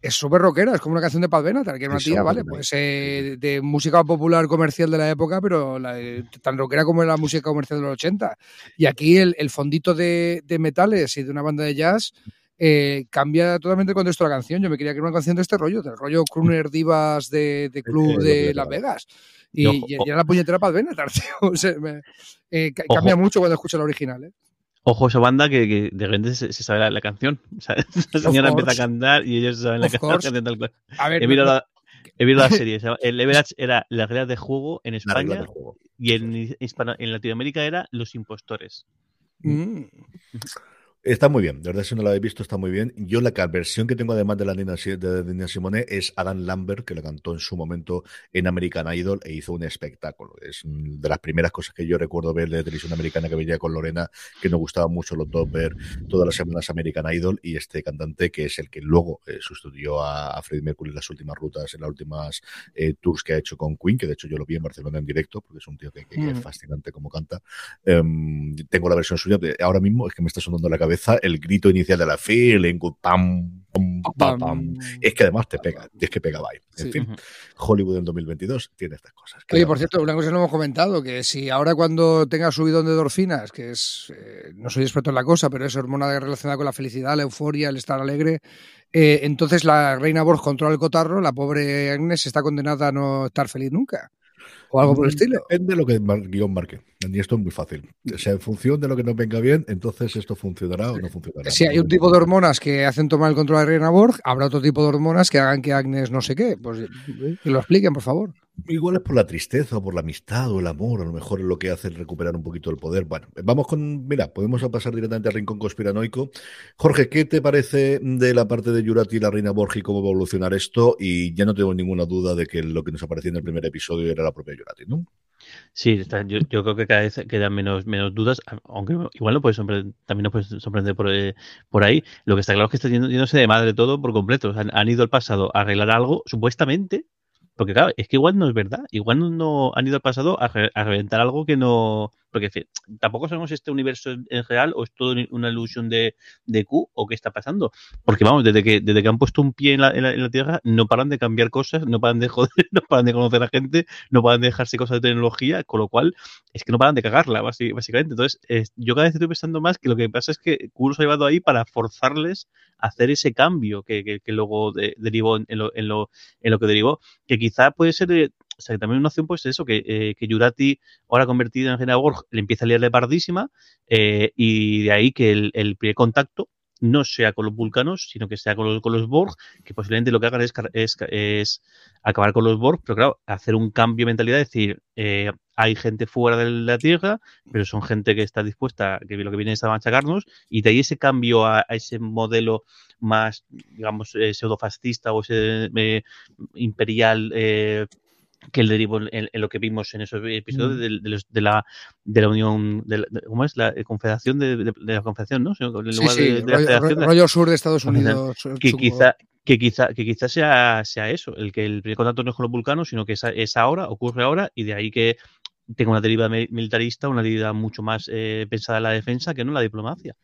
es súper rockera, es como una canción de Paz Benatar, que era una tía, ¿vale? Pues eh, de música popular comercial de la época, pero la- tan rockera como la música comercial de los 80. Y aquí el, el fondito de, de metales y de una banda de jazz eh, cambia totalmente el contexto de la canción. Yo me quería crear una canción de este rollo, del rollo crooner divas de, de club de Las. Vegas. Y Y, ojo, y- era la puñetera Paz Benatar, tío. O sea, me- eh, ca- Ojo. cambia mucho cuando escucho la original, ¿eh? Ojo esa banda que, que de repente se, se sabe la, la canción. O sea, la señora empieza a cantar y ellos saben la canción tal cual. A ver, He mirado no- la, he mirado la serie. El Leverage era las reglas de juego en La España juego. y en, en Latinoamérica era Los Impostores. Mm. Está muy bien, de verdad si no la habéis visto está muy bien. Yo la versión que tengo además de la Nina, de Nina Simone es Adam Lambert, que la cantó en su momento en American Idol e hizo un espectáculo. Es mm, de las primeras cosas que yo recuerdo ver de televisión americana que veía con Lorena, que nos gustaba mucho los dos ver todas las semanas American Idol y este cantante que es el que luego eh, sustituyó a, a Freddie Mercury en las últimas rutas, en las últimas eh, tours que ha hecho con Queen, que de hecho yo lo vi en Barcelona en directo, porque es un tío que, que- que es Mm. fascinante como canta. Em, tengo la versión suya, ahora mismo es que me está sonando la cabeza el grito inicial de la feeling, pam, pam, pam, pam, pam. Es que además te pega, es que pegaba ahí. En Sí. fin, Hollywood en 2022 tiene estas cosas. ¿Qué Oye, por cierto, una cosa que no hemos comentado, que si ahora cuando tenga subidón de endorfinas, que es, eh, no soy experto en la cosa, pero es hormona relacionada con la felicidad, la euforia, el estar alegre, eh, entonces la reina Borg controla el cotarro, la pobre Agnes está condenada a no estar feliz nunca. O algo por el estilo. Depende de lo que el guion marque. Y esto es muy fácil. O sea, en función de lo que nos venga bien, entonces esto funcionará o no funcionará. Si hay un tipo de hormonas que hacen tomar el control de Reina Borg, habrá otro tipo de hormonas que hagan que Agnes no sé qué. Pues eh, que lo expliquen, por favor. Igual es por la tristeza o por la amistad o el amor, a lo mejor es lo que hace recuperar un poquito el poder. Bueno, vamos con, mira, podemos pasar directamente al rincón conspiranoico. Jorge, ¿qué te parece de la parte de Yurati y la Reina Borgi, cómo va a evolucionar esto? Y ya no tengo ninguna duda de que lo que nos aparecía en el primer episodio era la propia Yurati, ¿no? Sí, yo, creo que cada vez quedan menos, menos dudas, aunque igual no puede también nos puede sorprender por, eh, por ahí. Lo que está claro es que está yéndose de madre todo por completo. Han, han ido al pasado a arreglar algo, supuestamente, porque claro, es que igual no es verdad. Igual no han ido al pasado a, re- a reventar algo que no. Porque tampoco sabemos si este universo es, real o es todo una ilusión de, de Q o qué está pasando. Porque vamos, desde que, desde que han puesto un pie en la, en la- Tierra, no paran de cambiar cosas, no paran de joder, no paran de conocer a gente, no paran de dejarse cosas de tecnología, con lo cual es que no paran de cagarla, básicamente. Entonces, yo cada vez estoy pensando más que lo que pasa es que Q los ha llevado ahí para forzarles a hacer ese cambio que, que- luego de- derivó en lo, en, lo, en lo que derivó, que quizá puede ser, eh, o sea, que también una opción pues eso, que, eh, Yurati, ahora convertida en Reina Borg, le empieza a liarle pardísima, eh, y de ahí que el, primer contacto no sea con los vulcanos, sino que sea con los, Borg, que posiblemente lo que hagan es, es, es acabar con los Borg, pero claro, hacer un cambio de mentalidad, es decir, eh, hay gente fuera de la Tierra, pero son gente que está dispuesta, que lo que viene es a machacarnos, y de ahí ese cambio a, a ese modelo más, digamos, eh, pseudofascista o ese eh, imperial eh, que el derivó en, en lo que vimos en esos episodios Mm. de, de los- de la de la Unión de, la- ¿cómo es? la eh, Confederación de, la Confederación, ¿no? En Sí, lugar sí, la rollo, Federación de- rollo sur de Estados. Unidos. que su- quizá que quizá que quizá sea, sea eso, el que el primer contacto no es con los vulcanos, sino que es, es ahora, ocurre ahora, y de ahí que tenga una deriva mi- militarista, una deriva mucho más eh, pensada en la defensa que no en la diplomacia.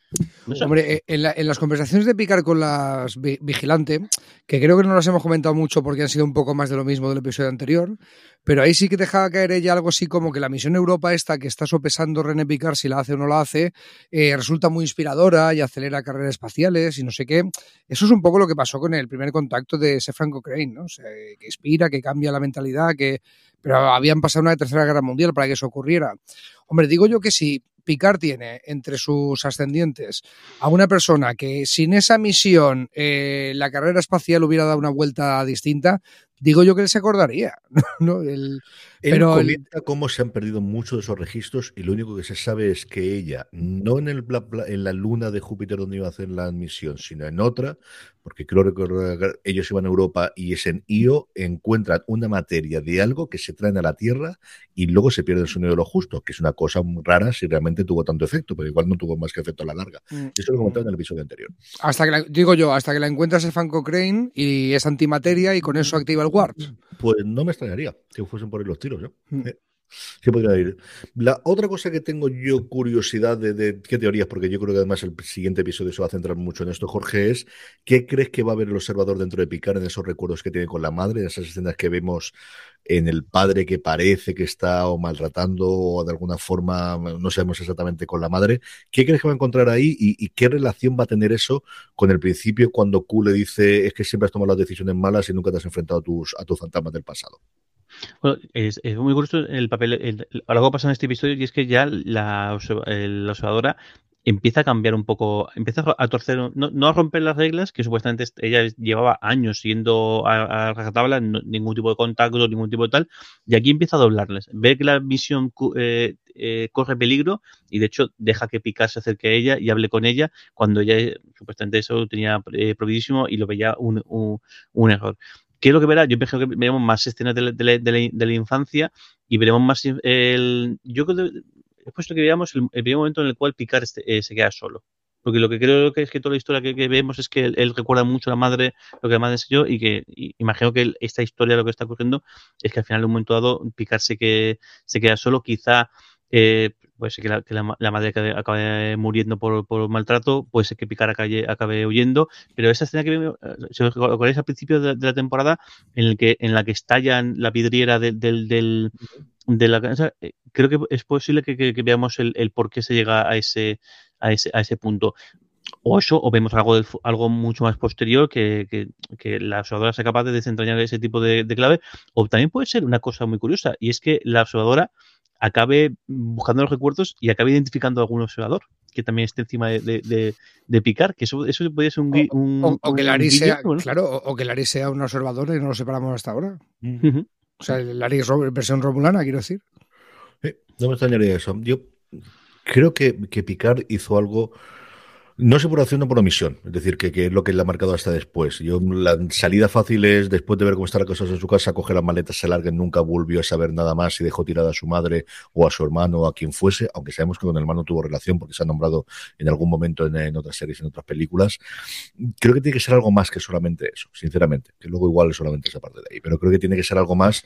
Hombre, eh, en, la- en las conversaciones de Picar con las vi- vigilante, que creo que no las hemos comentado mucho porque han sido un poco más de lo mismo del episodio anterior, pero ahí sí que dejaba caer ella algo así como que la misión Europa esta que está sopesando René Picard si la hace o no la hace, eh, resulta muy inspiradora y acelera carreras espaciales y no sé qué. Eso es un poco lo que pasó con el primer contacto de ese Franco Crane, ¿no? Que inspira, que cambia la mentalidad, que pero habían pasado una tercera guerra mundial para que eso ocurriera. Hombre, digo yo que si Picard tiene entre sus ascendientes a una persona que sin esa misión eh, la carrera espacial hubiera dado una vuelta distinta, digo yo que él se acordaría. ¿no? Él pero comenta cómo se han perdido muchos de esos registros y lo único que se sabe es que ella, no en, el, en la luna de Júpiter donde iba a hacer la misión, sino en otra, porque creo recordar ellos iban a Europa y es en Io, encuentran una materia de algo que se traen a la Tierra y luego se pierde el sonido de lo justo, que es una cosa muy rara si realmente tuvo tanto efecto, pero igual no tuvo más que efecto a la larga. Mm. Eso lo comentaba en el episodio anterior. hasta que la- digo yo, hasta que la encuentras el Franco Crane y es antimateria y con eso activa el Pues no me extrañaría que fuesen por ahí los tiros. ¿eh? Mm. Eh, Sí podría ir. La otra cosa que tengo yo curiosidad de, qué teorías, porque yo creo que además el siguiente episodio se va a centrar mucho en esto, Jorge, es ¿qué crees que va a ver el observador dentro de Picard en esos recuerdos que tiene con la madre, en esas escenas que vemos en el padre que parece que está o maltratando o de alguna forma, no sabemos exactamente con la madre? ¿Qué crees que va a encontrar ahí y, y qué relación va a tener eso con el principio cuando Q le dice es que siempre has tomado las decisiones malas y nunca te has enfrentado a tus, a tus fantasmas del pasado? Bueno, es, muy curioso el papel, el- el- algo pasa en este episodio y es que ya la, la observadora empieza a cambiar un poco, empieza a torcer, no, a romper las reglas, que supuestamente est- ella llevaba años siguiendo a, a rajatabla, ningún tipo de contacto, ningún tipo de tal, y aquí empieza a doblarles. Ve que la misión eh, eh, corre peligro y de hecho deja que Picard se acerque a ella y hable con ella cuando ella eh, supuestamente eso tenía eh, prohibidísimo y lo veía un, un, un error. ¿Qué es lo que verá? Yo imagino que veremos más escenas de la, infancia y veremos más el. Yo creo es puesto que veamos el, primer momento en el cual Picard eh, se queda solo. Porque lo que creo que es que toda la historia que, vemos es que él, recuerda mucho a la madre, lo que la madre enseñó, y que imagino que esta historia lo que está ocurriendo es que al final, en un momento dado, Picard se queda solo, quizá. eh, puede ser que la, que la, la madre acabe, acabe muriendo por, por, maltrato, puede ser que Picard acabe, acabe huyendo, pero esa escena que vimos, si os acordáis al principio de, de, la temporada, en, el que, en la que estallan la vidriera del, del, del de la casa, eh, creo que es posible que, que, que veamos el, el, por qué se llega a ese, a ese, a ese punto. O eso, o vemos algo, del, algo mucho más posterior que, que, que, la observadora sea capaz de desentrañar ese tipo de, de, clave, o también puede ser una cosa muy curiosa, y es que la observadora acabe buscando los recuerdos y acabe identificando a algún observador que también esté encima de, de, de, de picar, que eso, eso podría ser un, un, o, o, que Larry sea, ¿no? claro, o, que Larry sea un observador y no lo separamos hasta ahora. Uh -huh. O sea, el Larry es versión romulana, quiero decir. Eh, no me extrañaría eso. Yo creo que, que Picard hizo algo no sé por acción o por omisión, es decir, que, que, es lo que le ha marcado hasta después. Yo, la salida fácil es, después de ver cómo están las cosas en su casa, coge las maletas, se larga, nunca volvió a saber nada más y dejó tirada a su madre o a su hermano o a quien fuese, aunque sabemos que con el hermano tuvo relación porque se ha nombrado en algún momento en, en otras series, en otras películas. Creo que tiene que ser algo más que solamente eso, sinceramente, que luego igual es solamente esa parte de ahí, pero creo que tiene que ser algo más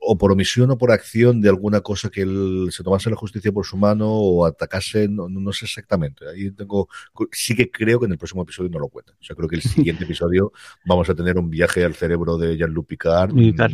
o por omisión o por acción de alguna cosa que él se tomase la justicia por su mano o atacase, no, no, sé exactamente. Ahí tengo, sí que creo que en el próximo episodio no lo cuenta. O sea, creo que el siguiente episodio vamos a tener un viaje al cerebro de Jean-Luc Picard en, en, la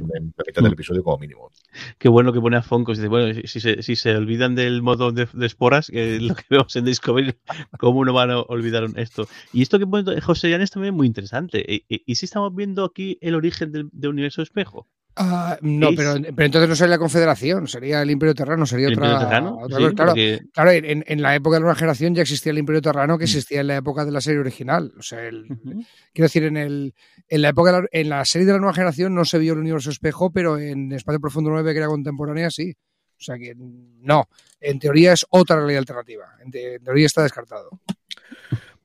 mitad del episodio como mínimo. Qué bueno que pone a Fonco, dice, bueno, si se, si se olvidan del modo de, de esporas, que es lo que vemos en Discovery, ¿cómo no van a olvidar esto? Y esto que pone José Jan es también muy interesante. ¿Y, y, y si estamos viendo aquí el origen del, del universo espejo? Uh, no, pero, pero, entonces no sería la Confederación, sería el Imperio Terrano, sería ¿El otra. Imperio Terrano? otra sí, vez. Claro, porque... claro en, en, la época de la nueva generación ya existía el Imperio Terrano que existía en la época de la serie original. O sea, el, uh -huh. quiero decir, en, el, en la época, de la, en la serie de la nueva generación no se vio el universo espejo, pero en Espacio Profundo 9, que era contemporánea, sí. O sea que no, en teoría es otra realidad alternativa. En, en teoría está descartado.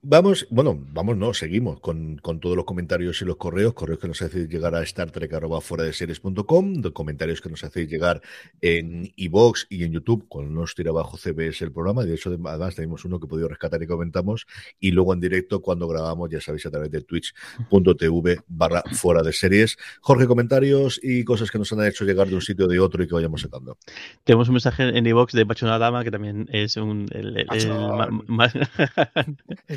Vamos, bueno, vamos, no, seguimos con, con, todos los comentarios y los correos, correos que nos hacéis llegar a Star Trek fuera de series.com, comentarios que nos hacéis llegar en iBox y en YouTube con nos tira abajo CBS el programa, de hecho además tenemos uno que he podido rescatar y comentamos, y luego en directo cuando grabamos, ya sabéis, a través de twitch.tv barra fuera de series. Jorge, comentarios y cosas que nos han hecho llegar de un sitio o de otro y que vayamos sacando. Tenemos un mensaje en iBox de Pachona Dama, que también es un el, el, el,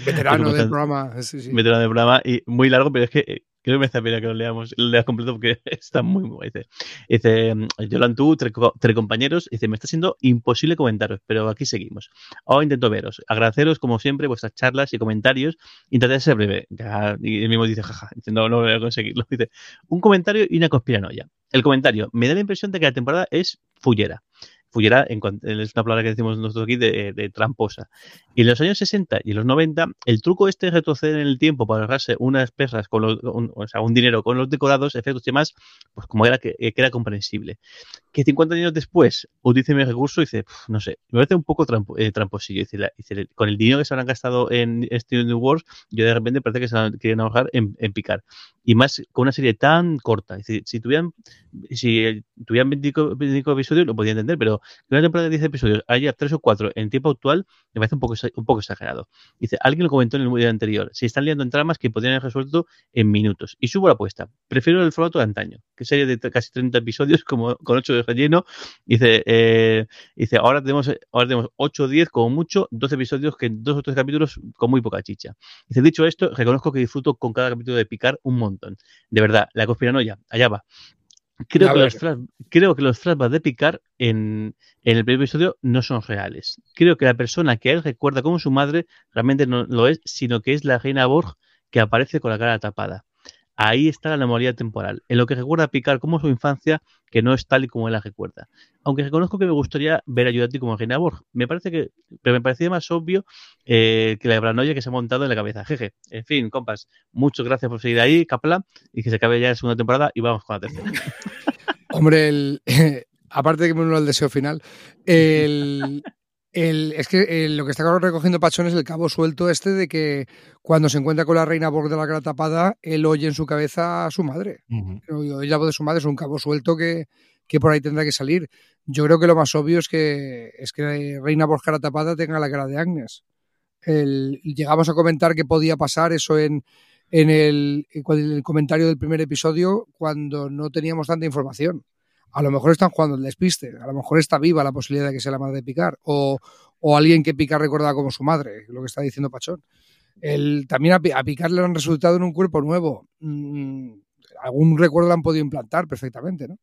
veterano del programa. Sí, sí. Veterano del programa y muy largo, pero es que creo que me hace pena que lo leamos, lo leas completo porque está muy, muy dice, dice Yolan tú, tres, tres compañeros, dice, me está siendo imposible comentaros, pero aquí seguimos. Ahora intento veros, agradeceros como siempre vuestras charlas y comentarios, intentaré ser breve. Ya, y él mismo dice, jaja, no, no voy a conseguirlo. Dice, un comentario y una conspiranoia. El comentario, me da la impresión de que la temporada es fullera. En, es una palabra que decimos nosotros aquí de, de, tramposa. Y en los años 60 y los 90, el truco este de retroceder en el tiempo para ahorrarse unas pesas, con los, un, o sea, un dinero con los decorados, efectos y demás, pues como era que, que era comprensible. Que 50 años después utilice mi recurso y dice, no sé, me parece un poco trampo, eh, tramposillo. Dice, la, dice, con el dinero que se habrán gastado en Steven Wars, yo de repente parece que se van, quieren ahorrar en, en, picar. Y más con una serie tan corta. Si tuvieran, si tuvieran 25, 25 episodios, lo podía entender, pero que una temporada de 10 episodios haya 3 o 4 en tiempo actual, me parece un poco, un poco exagerado. Dice, alguien lo comentó en el video anterior, se están liando en tramas que podrían haber resuelto en minutos. Y subo la apuesta. Prefiero el formato de antaño, que serie de casi 30 episodios como, con 8 de relleno. Dice, eh, dice ahora, tenemos, ahora tenemos 8 o 10 como mucho, 12 episodios que 2 o 3 capítulos con muy poca chicha. Dice, dicho esto, reconozco que disfruto con cada capítulo de picar un montón. De verdad, la conspiranoia, allá va. Creo que, los flash, creo que los flashbacks de Picard en, en, el primer episodio no son reales. Creo que la persona que él recuerda como su madre realmente no lo es, sino que es la reina Borg que aparece con la cara tapada. Ahí está la anomalía temporal, en lo que recuerda a Picard como su infancia, que no es tal y como él la recuerda. Aunque reconozco que me gustaría ver a Judati como Reina Borg. Me parece que, pero me parecía más obvio eh, que la paranoia que se ha montado en la cabeza. Jeje. En fin, compas, muchas gracias por seguir ahí, Capla, y que se acabe ya la segunda temporada y vamos con la tercera. Hombre, aparte de que me uno al deseo final, el, el, es que el, lo que está recogiendo Pachón es el cabo suelto este de que cuando se encuentra con la reina Borg de la cara tapada, él oye en su cabeza a su madre. Uh -huh. Oye la voz de su madre, es un cabo suelto que, que por ahí tendrá que salir. Yo creo que lo más obvio es que, es que Reina Borg cara tapada tenga la cara de Agnes. El, llegamos a comentar que podía pasar eso en, en, el, en el comentario del primer episodio cuando no teníamos tanta información. A lo mejor están jugando el despiste, a lo mejor está viva la posibilidad de que sea la madre de Picar, o, o alguien que Picar recordaba como su madre, lo que está diciendo Pachón. El, también a, a Picar le han resultado en un cuerpo nuevo. Mm, algún recuerdo le han podido implantar perfectamente, ¿no?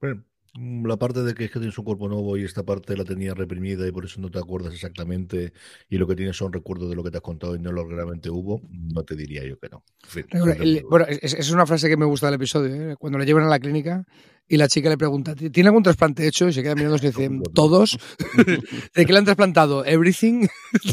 Bueno, mm, la parte de que es que tienes un cuerpo nuevo y esta parte la tenía reprimida y por eso no te acuerdas exactamente y lo que tienes son recuerdos de lo que te has contado y no lo que realmente hubo, no te diría yo que no. En fin, Bueno, no te el- digo. bueno, es, es una frase que me gusta del episodio, ¿eh? cuando le llevan a la clínica y la chica le pregunta, ¿tiene algún trasplante hecho? Y se queda mirando y dice, ¿todos? ¿De qué le han trasplantado? ¿Everything?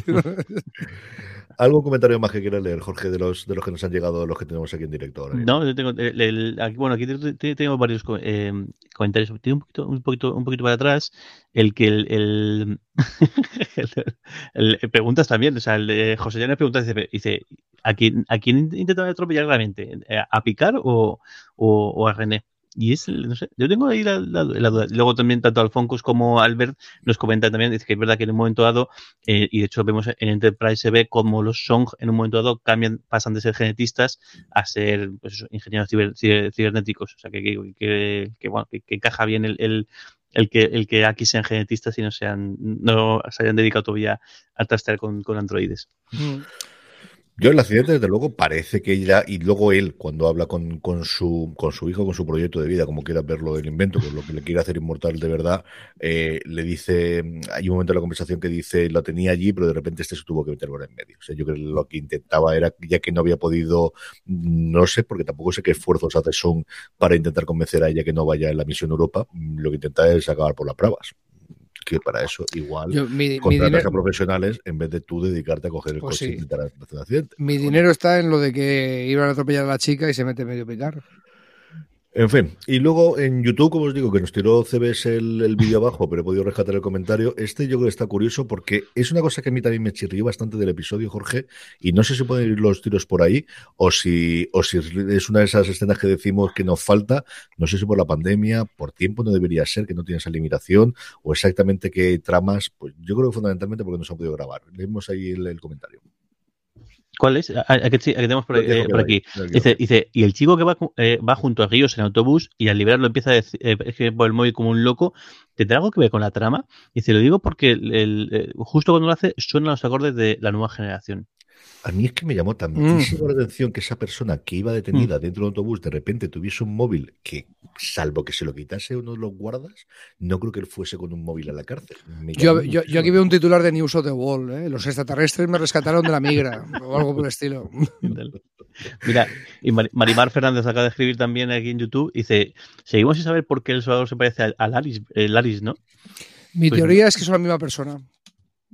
¿Algún comentario más que quieras leer, Jorge, de los, de los que nos han llegado, los que tenemos aquí en directo ahora? No, yo tengo, aquí- bueno, aquí te- te- tengo varios eh, comentarios. Tiene un poquito, un poquito, un poquito para atrás. El que el, el, preguntas también, o sea, José Llanes pregunta, dice, ¿a quién, a quién intentaba atropellar realmente? ¿A Picar o, o a René? Y es, no sé, yo tengo ahí la, duda. Luego también tanto Alfoncus como Albert nos comentan también, dice que es verdad que en un momento dado, eh, y de hecho vemos en Enterprise se ve como los Song en un momento dado cambian, pasan de ser genetistas a ser pues ingenieros ciber- ciber- cibernéticos. O sea, que, que, que- que, encaja bien el, el, que, el que aquí sean genetistas y no sean no se hayan dedicado todavía a trastear con, con androides. Yo el accidente, desde luego, parece que ella, y luego él, cuando habla con, con, su, con su hijo, con su proyecto de vida, como quiera verlo el invento, que es lo que le quiere hacer inmortal de verdad, eh, le dice, hay un momento en la conversación que dice, lo tenía allí, pero de repente este se tuvo que meter por en medio. O sea, yo creo que lo que intentaba era, ya que no había podido, no sé, porque tampoco sé qué esfuerzos hace Son para intentar convencer a ella que no vaya en la misión Europa, lo que intenta es acabar por las pruebas. Que para eso igual Yo, mi, mi contratas dinero, a profesionales en vez de tú dedicarte a coger el Pues coche sí. y intentar hacer un accidente. mi dinero está en lo de que iban a atropellar a la chica y se mete medio Picar. En fin, y luego en YouTube, como os digo, que nos tiró CBS el, el vídeo abajo, pero he podido rescatar el comentario. Este yo creo que está curioso porque es una cosa que a mí también me chirrió bastante del episodio, Jorge, y no sé si pueden ir los tiros por ahí o si, o si es una de esas escenas que decimos que nos falta, no sé si por la pandemia, por tiempo no debería ser, que no tiene esa limitación, o exactamente qué tramas, pues yo creo que fundamentalmente porque no se han podido grabar. Leemos ahí el, el comentario. ¿Cuál es? ¿A, a que, tenemos por, eh, por aquí? Dice, dice, y el chico que va, eh, va junto a Ríos en autobús y al liberarlo empieza a decir, eh, por el móvil como un loco, ¿tendrá algo que ver con la trama? Dice, lo digo porque el- el- eh, justo cuando lo hace suenan los acordes de la nueva generación. A mí es que me llamó tantísimo la atención que esa persona que iba detenida dentro del autobús de repente tuviese un móvil que, salvo que se lo quitase uno de los guardas, no creo que él fuese con un móvil a la cárcel. Yo, aquí veo un titular de News of the Wall. ¿eh? Los extraterrestres me rescataron de la migra o algo por el estilo. Mira, y Mari- Marimar Fernández acaba de escribir también aquí en YouTube, dice, seguimos sin saber por qué el Salvador se parece a, a Laris, eh, Laris, ¿no? Mi Pues teoría es que son la misma persona.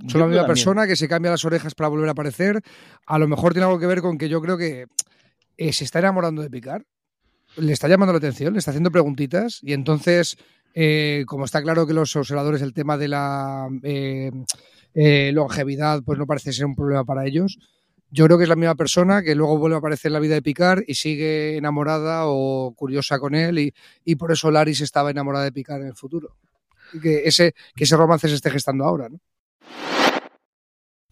Son la misma también. persona que se cambia las orejas para volver a aparecer. A lo mejor tiene algo que ver con que yo creo que eh, se está enamorando de Picar. Le está llamando la atención, le está haciendo preguntitas. Y entonces, eh, como está claro que los observadores, el tema de la eh, eh, longevidad, pues no parece ser un problema para ellos. Yo creo que es la misma persona que luego vuelve a aparecer en la vida de Picar y sigue enamorada o curiosa con él. Y, y por eso Laris estaba enamorada de Picar en el futuro. Y que ese, que ese romance se esté gestando ahora, ¿no?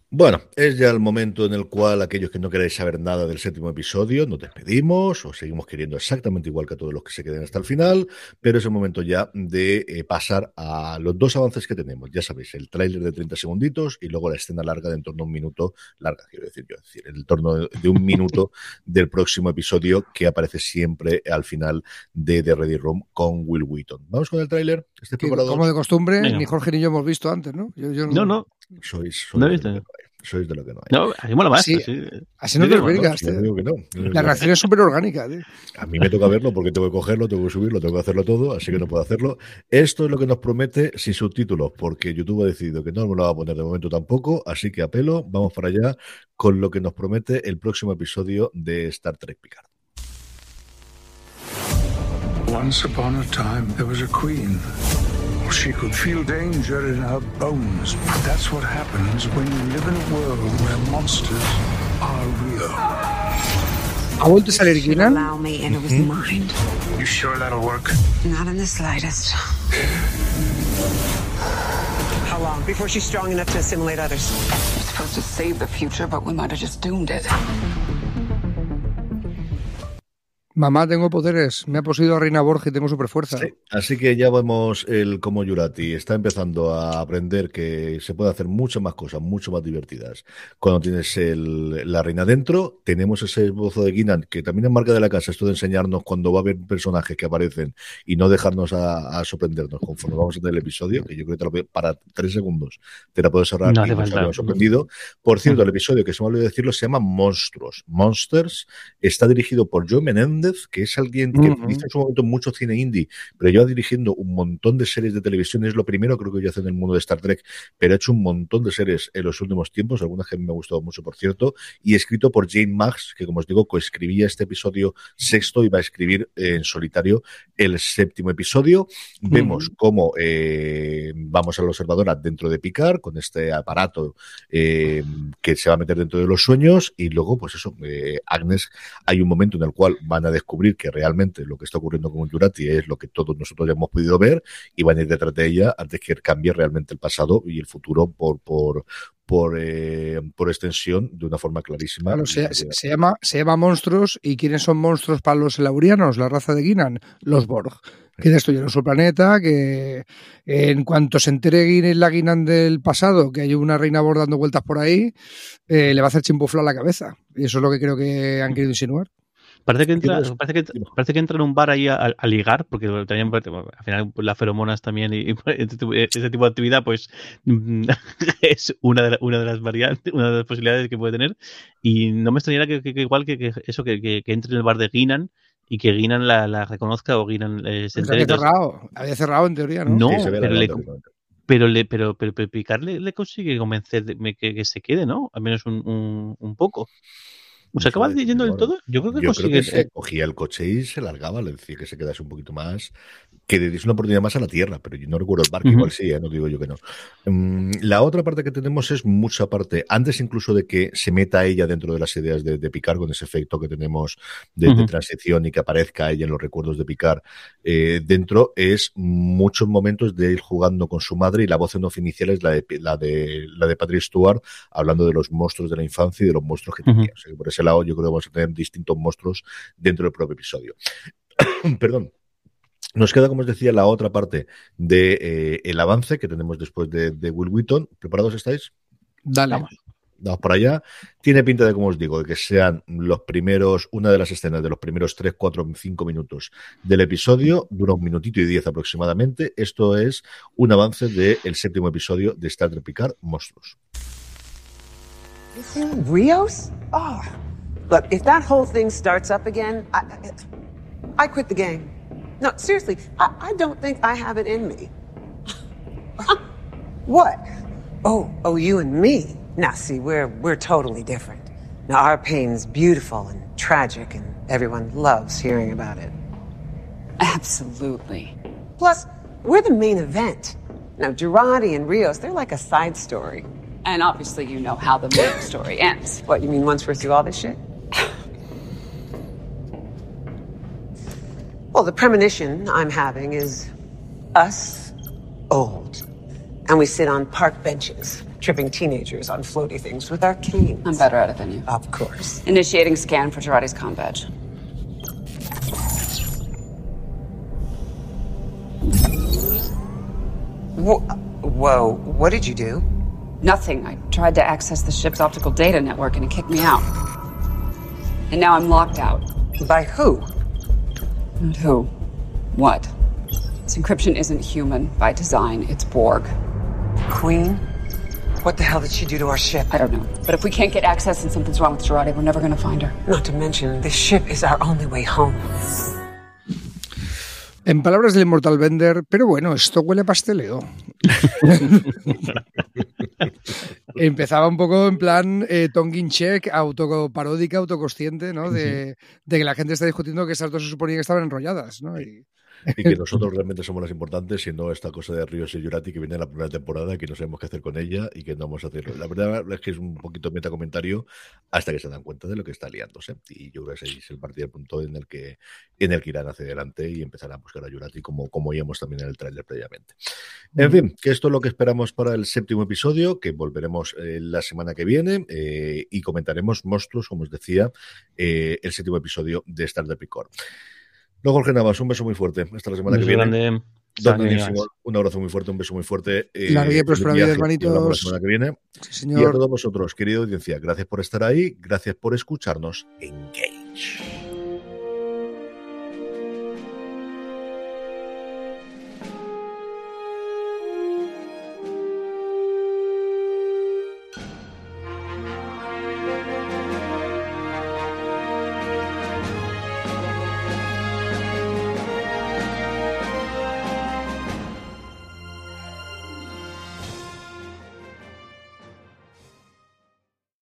Bueno, es ya el momento en el cual aquellos que no queráis saber nada del séptimo episodio, nos despedimos, os seguimos queriendo exactamente igual que a todos los que se queden hasta el final, pero es el momento ya de eh, pasar a los dos avances que tenemos. Ya sabéis, el tráiler de 30 segunditos y luego la escena larga de en torno a un minuto, larga quiero decir yo, es decir, en torno de un minuto del próximo episodio que aparece siempre al final de The Ready Room con Will Wheaton. Vamos con el tráiler. Como de costumbre, Venga. ni Jorge ni yo hemos visto antes, ¿no? Yo- yo No, no, Sois, sois No de lo que no hay. Sois de lo que no hay. no, así mola más. Sí. así- Así no te que no. La reacción es súper orgánica. tío. A mí me toca verlo porque tengo que cogerlo, tengo que subirlo, tengo que hacerlo todo, así que no puedo hacerlo. Esto es lo que nos promete sin subtítulos, porque YouTube ha decidido que no me lo va a poner de momento tampoco, así que apelo, vamos para allá con lo que nos promete el próximo episodio de Star Trek Picard. Once upon a time, there was a queen. She could feel danger in her bones. That's what happens when you live in a world where monsters are real. ¿Ha vuelto a salir Keenan? Allow me and it into his mind. You sure that'll work? Not in the slightest. How long before she's strong enough to assimilate others? We're supposed to save the future, but we might have just doomed it. Mamá, tengo poderes. Me ha poseído a Reina Borja y tengo super fuerza. Sí, así que ya vemos el cómo Yurati está empezando a aprender que se puede hacer muchas más cosas, mucho más divertidas. Cuando tienes el, la reina dentro, tenemos ese esbozo de Guinan, que también es marca de la casa, esto de enseñarnos cuando va a haber personajes que aparecen y no dejarnos a, a sorprendernos conforme vamos a tener el episodio, que yo creo que te lo, veo para tres segundos te la puedo cerrar No y habíamos sorprendido. Por cierto, el episodio que se me ha olvidado decirlo se llama Monstruos. Monsters está dirigido por Joe Menéndez, que es alguien que Ujú. hizo en su momento mucho cine indie, pero lleva dirigiendo un montón de series de televisión. Es lo primero creo que yo hace en el mundo de Star Trek, pero ha hecho un montón de series en los últimos tiempos, algunas que a me ha gustado mucho, por cierto, y escrito por Jane Max, que como os digo, coescribía este episodio sexto y va a escribir eh, en solitario el séptimo episodio. Vemos cómo eh, vamos al observador dentro de Picard con este aparato eh, que se va a meter dentro de los sueños y luego, pues eso, eh, Agnes, hay un momento en el cual van a descubrir que realmente lo que está ocurriendo con Jurati es lo que todos nosotros ya hemos podido ver y van a ir detrás de ella antes que cambie realmente el pasado y el futuro por por por, eh, por extensión de una forma clarísima. Claro, se, se- se llama, se llama monstruos. ¿Y quiénes son monstruos para los laurianos, la raza de Guinan? Los Borg. Que destruyeron su planeta, que en cuanto se entere Guinan, la Guinan del pasado, que hay una reina Borg dando vueltas por ahí, eh, le va a hacer chimpufla a la cabeza. Y eso es lo que creo que han querido insinuar. Parece que entra, parece que, parece que entra en un bar ahí a, a ligar, porque también al final las feromonas también y, y este tipo- ese tipo de actividad pues es una de, la- una de las variantes, una de las posibilidades que puede tener. Y no me extrañaría que, que- que igual que, que eso, que, que- que entre en el bar de Guinan y que Guinan la, la reconozca o Guinan eh, se entere. había cerrado, había cerrado en teoría, ¿no? No, Sí, se pero le, pero le, pero, pero, pero Picard le, le consigue convencer de que, que se quede, ¿no? Al menos un, un, un poco. ¿O se acaba Joder, yendo del todo? Yo creo que Yo creo consigue. que se cogía el coche y se largaba, le decía que se quedase un poquito más, que le diese una oportunidad más a la Tierra, pero yo no recuerdo el barco, igual sí, ¿eh? no digo yo que no. Mm, la otra parte que tenemos es mucha parte, antes incluso de que se meta ella dentro de las ideas de, de Picard, con ese efecto que tenemos de, transición y que aparezca ella en los recuerdos de Picard, eh, dentro es muchos momentos de ir jugando con su madre y la voz en off inicial es la de, la de, la de Patrick Stewart, hablando de los monstruos de la infancia y de los monstruos que tenía. O sea, que por ese lado yo creo que vamos a tener distintos monstruos dentro del propio episodio. Perdón. Nos queda, como os decía, la otra parte de eh, el avance que tenemos después de, de Will Wheaton. ¿Preparados estáis? Dale. Vamos. Vamos por allá. Tiene pinta de, como os digo, de que sean los primeros, una de las escenas de los primeros 3, 4, 5 minutos del episodio. Dura un minutito y diez aproximadamente. Esto es un avance del séptimo episodio de Star Trek Picard, Monstruos. Rios? Oh. Look, if that whole thing starts up again, I, I, I quit the game. No, seriously, I, I don't think I have it in me. what? Oh, oh, you and me. Now, see, we're we're totally different. Now, our pain's beautiful and tragic, and everyone loves hearing about it. Absolutely. Plus, we're the main event. Now, Girardi and Rios, they're like a side story. And obviously, you know how the main story ends. What, you mean once we're through all this shit? Well, the premonition I'm having is us old. And we sit on park benches, tripping teenagers on floaty things with our canes. I'm better at it than you. Of course. Initiating scan for Girardi's com badge. Whoa, whoa, what did you do? Nothing. I tried to access the ship's optical data network and it kicked me out. And now I'm locked out. By who? Not who. What? This encryption isn't human by design, it's Borg. Queen? What the hell did she do to our ship? I don't know. But if we can't get access and something's wrong with Girardi, we're never gonna find her. Not to mention, this ship is our only way home. En palabras del Immortal Bender, pero bueno, esto huele a pasteleo. Empezaba un poco en plan eh, tonguin check, autoparódica, autoconsciente, ¿no? De, de que la gente está discutiendo que esas dos se suponía que estaban enrolladas, ¿no? Y, y que nosotros realmente somos las importantes, siendo esta cosa de Ríos y Jurati que viene en la primera temporada, que no sabemos qué hacer con ella y que no vamos a hacerlo. La verdad es que es un poquito meta comentario hasta que se dan cuenta de lo que está liándose. Y yo creo que ese es el partido punto en el que en el que irán hacia adelante y empezarán a buscar a Jurati como, como oíamos también en el tráiler previamente. En fin, que esto es lo que esperamos para el séptimo episodio, que volveremos eh, la semana que viene eh, y comentaremos monstruos, como os decía, eh, el séptimo episodio de Star de. No, Jorge Navas, un beso muy fuerte. Hasta la semana que viene. un abrazo muy fuerte, un beso muy fuerte. Eh, y vida, hermanitos. La semana que viene. señor. Y a todos vosotros, querida audiencia, gracias por estar ahí, gracias por escucharnos. Engage.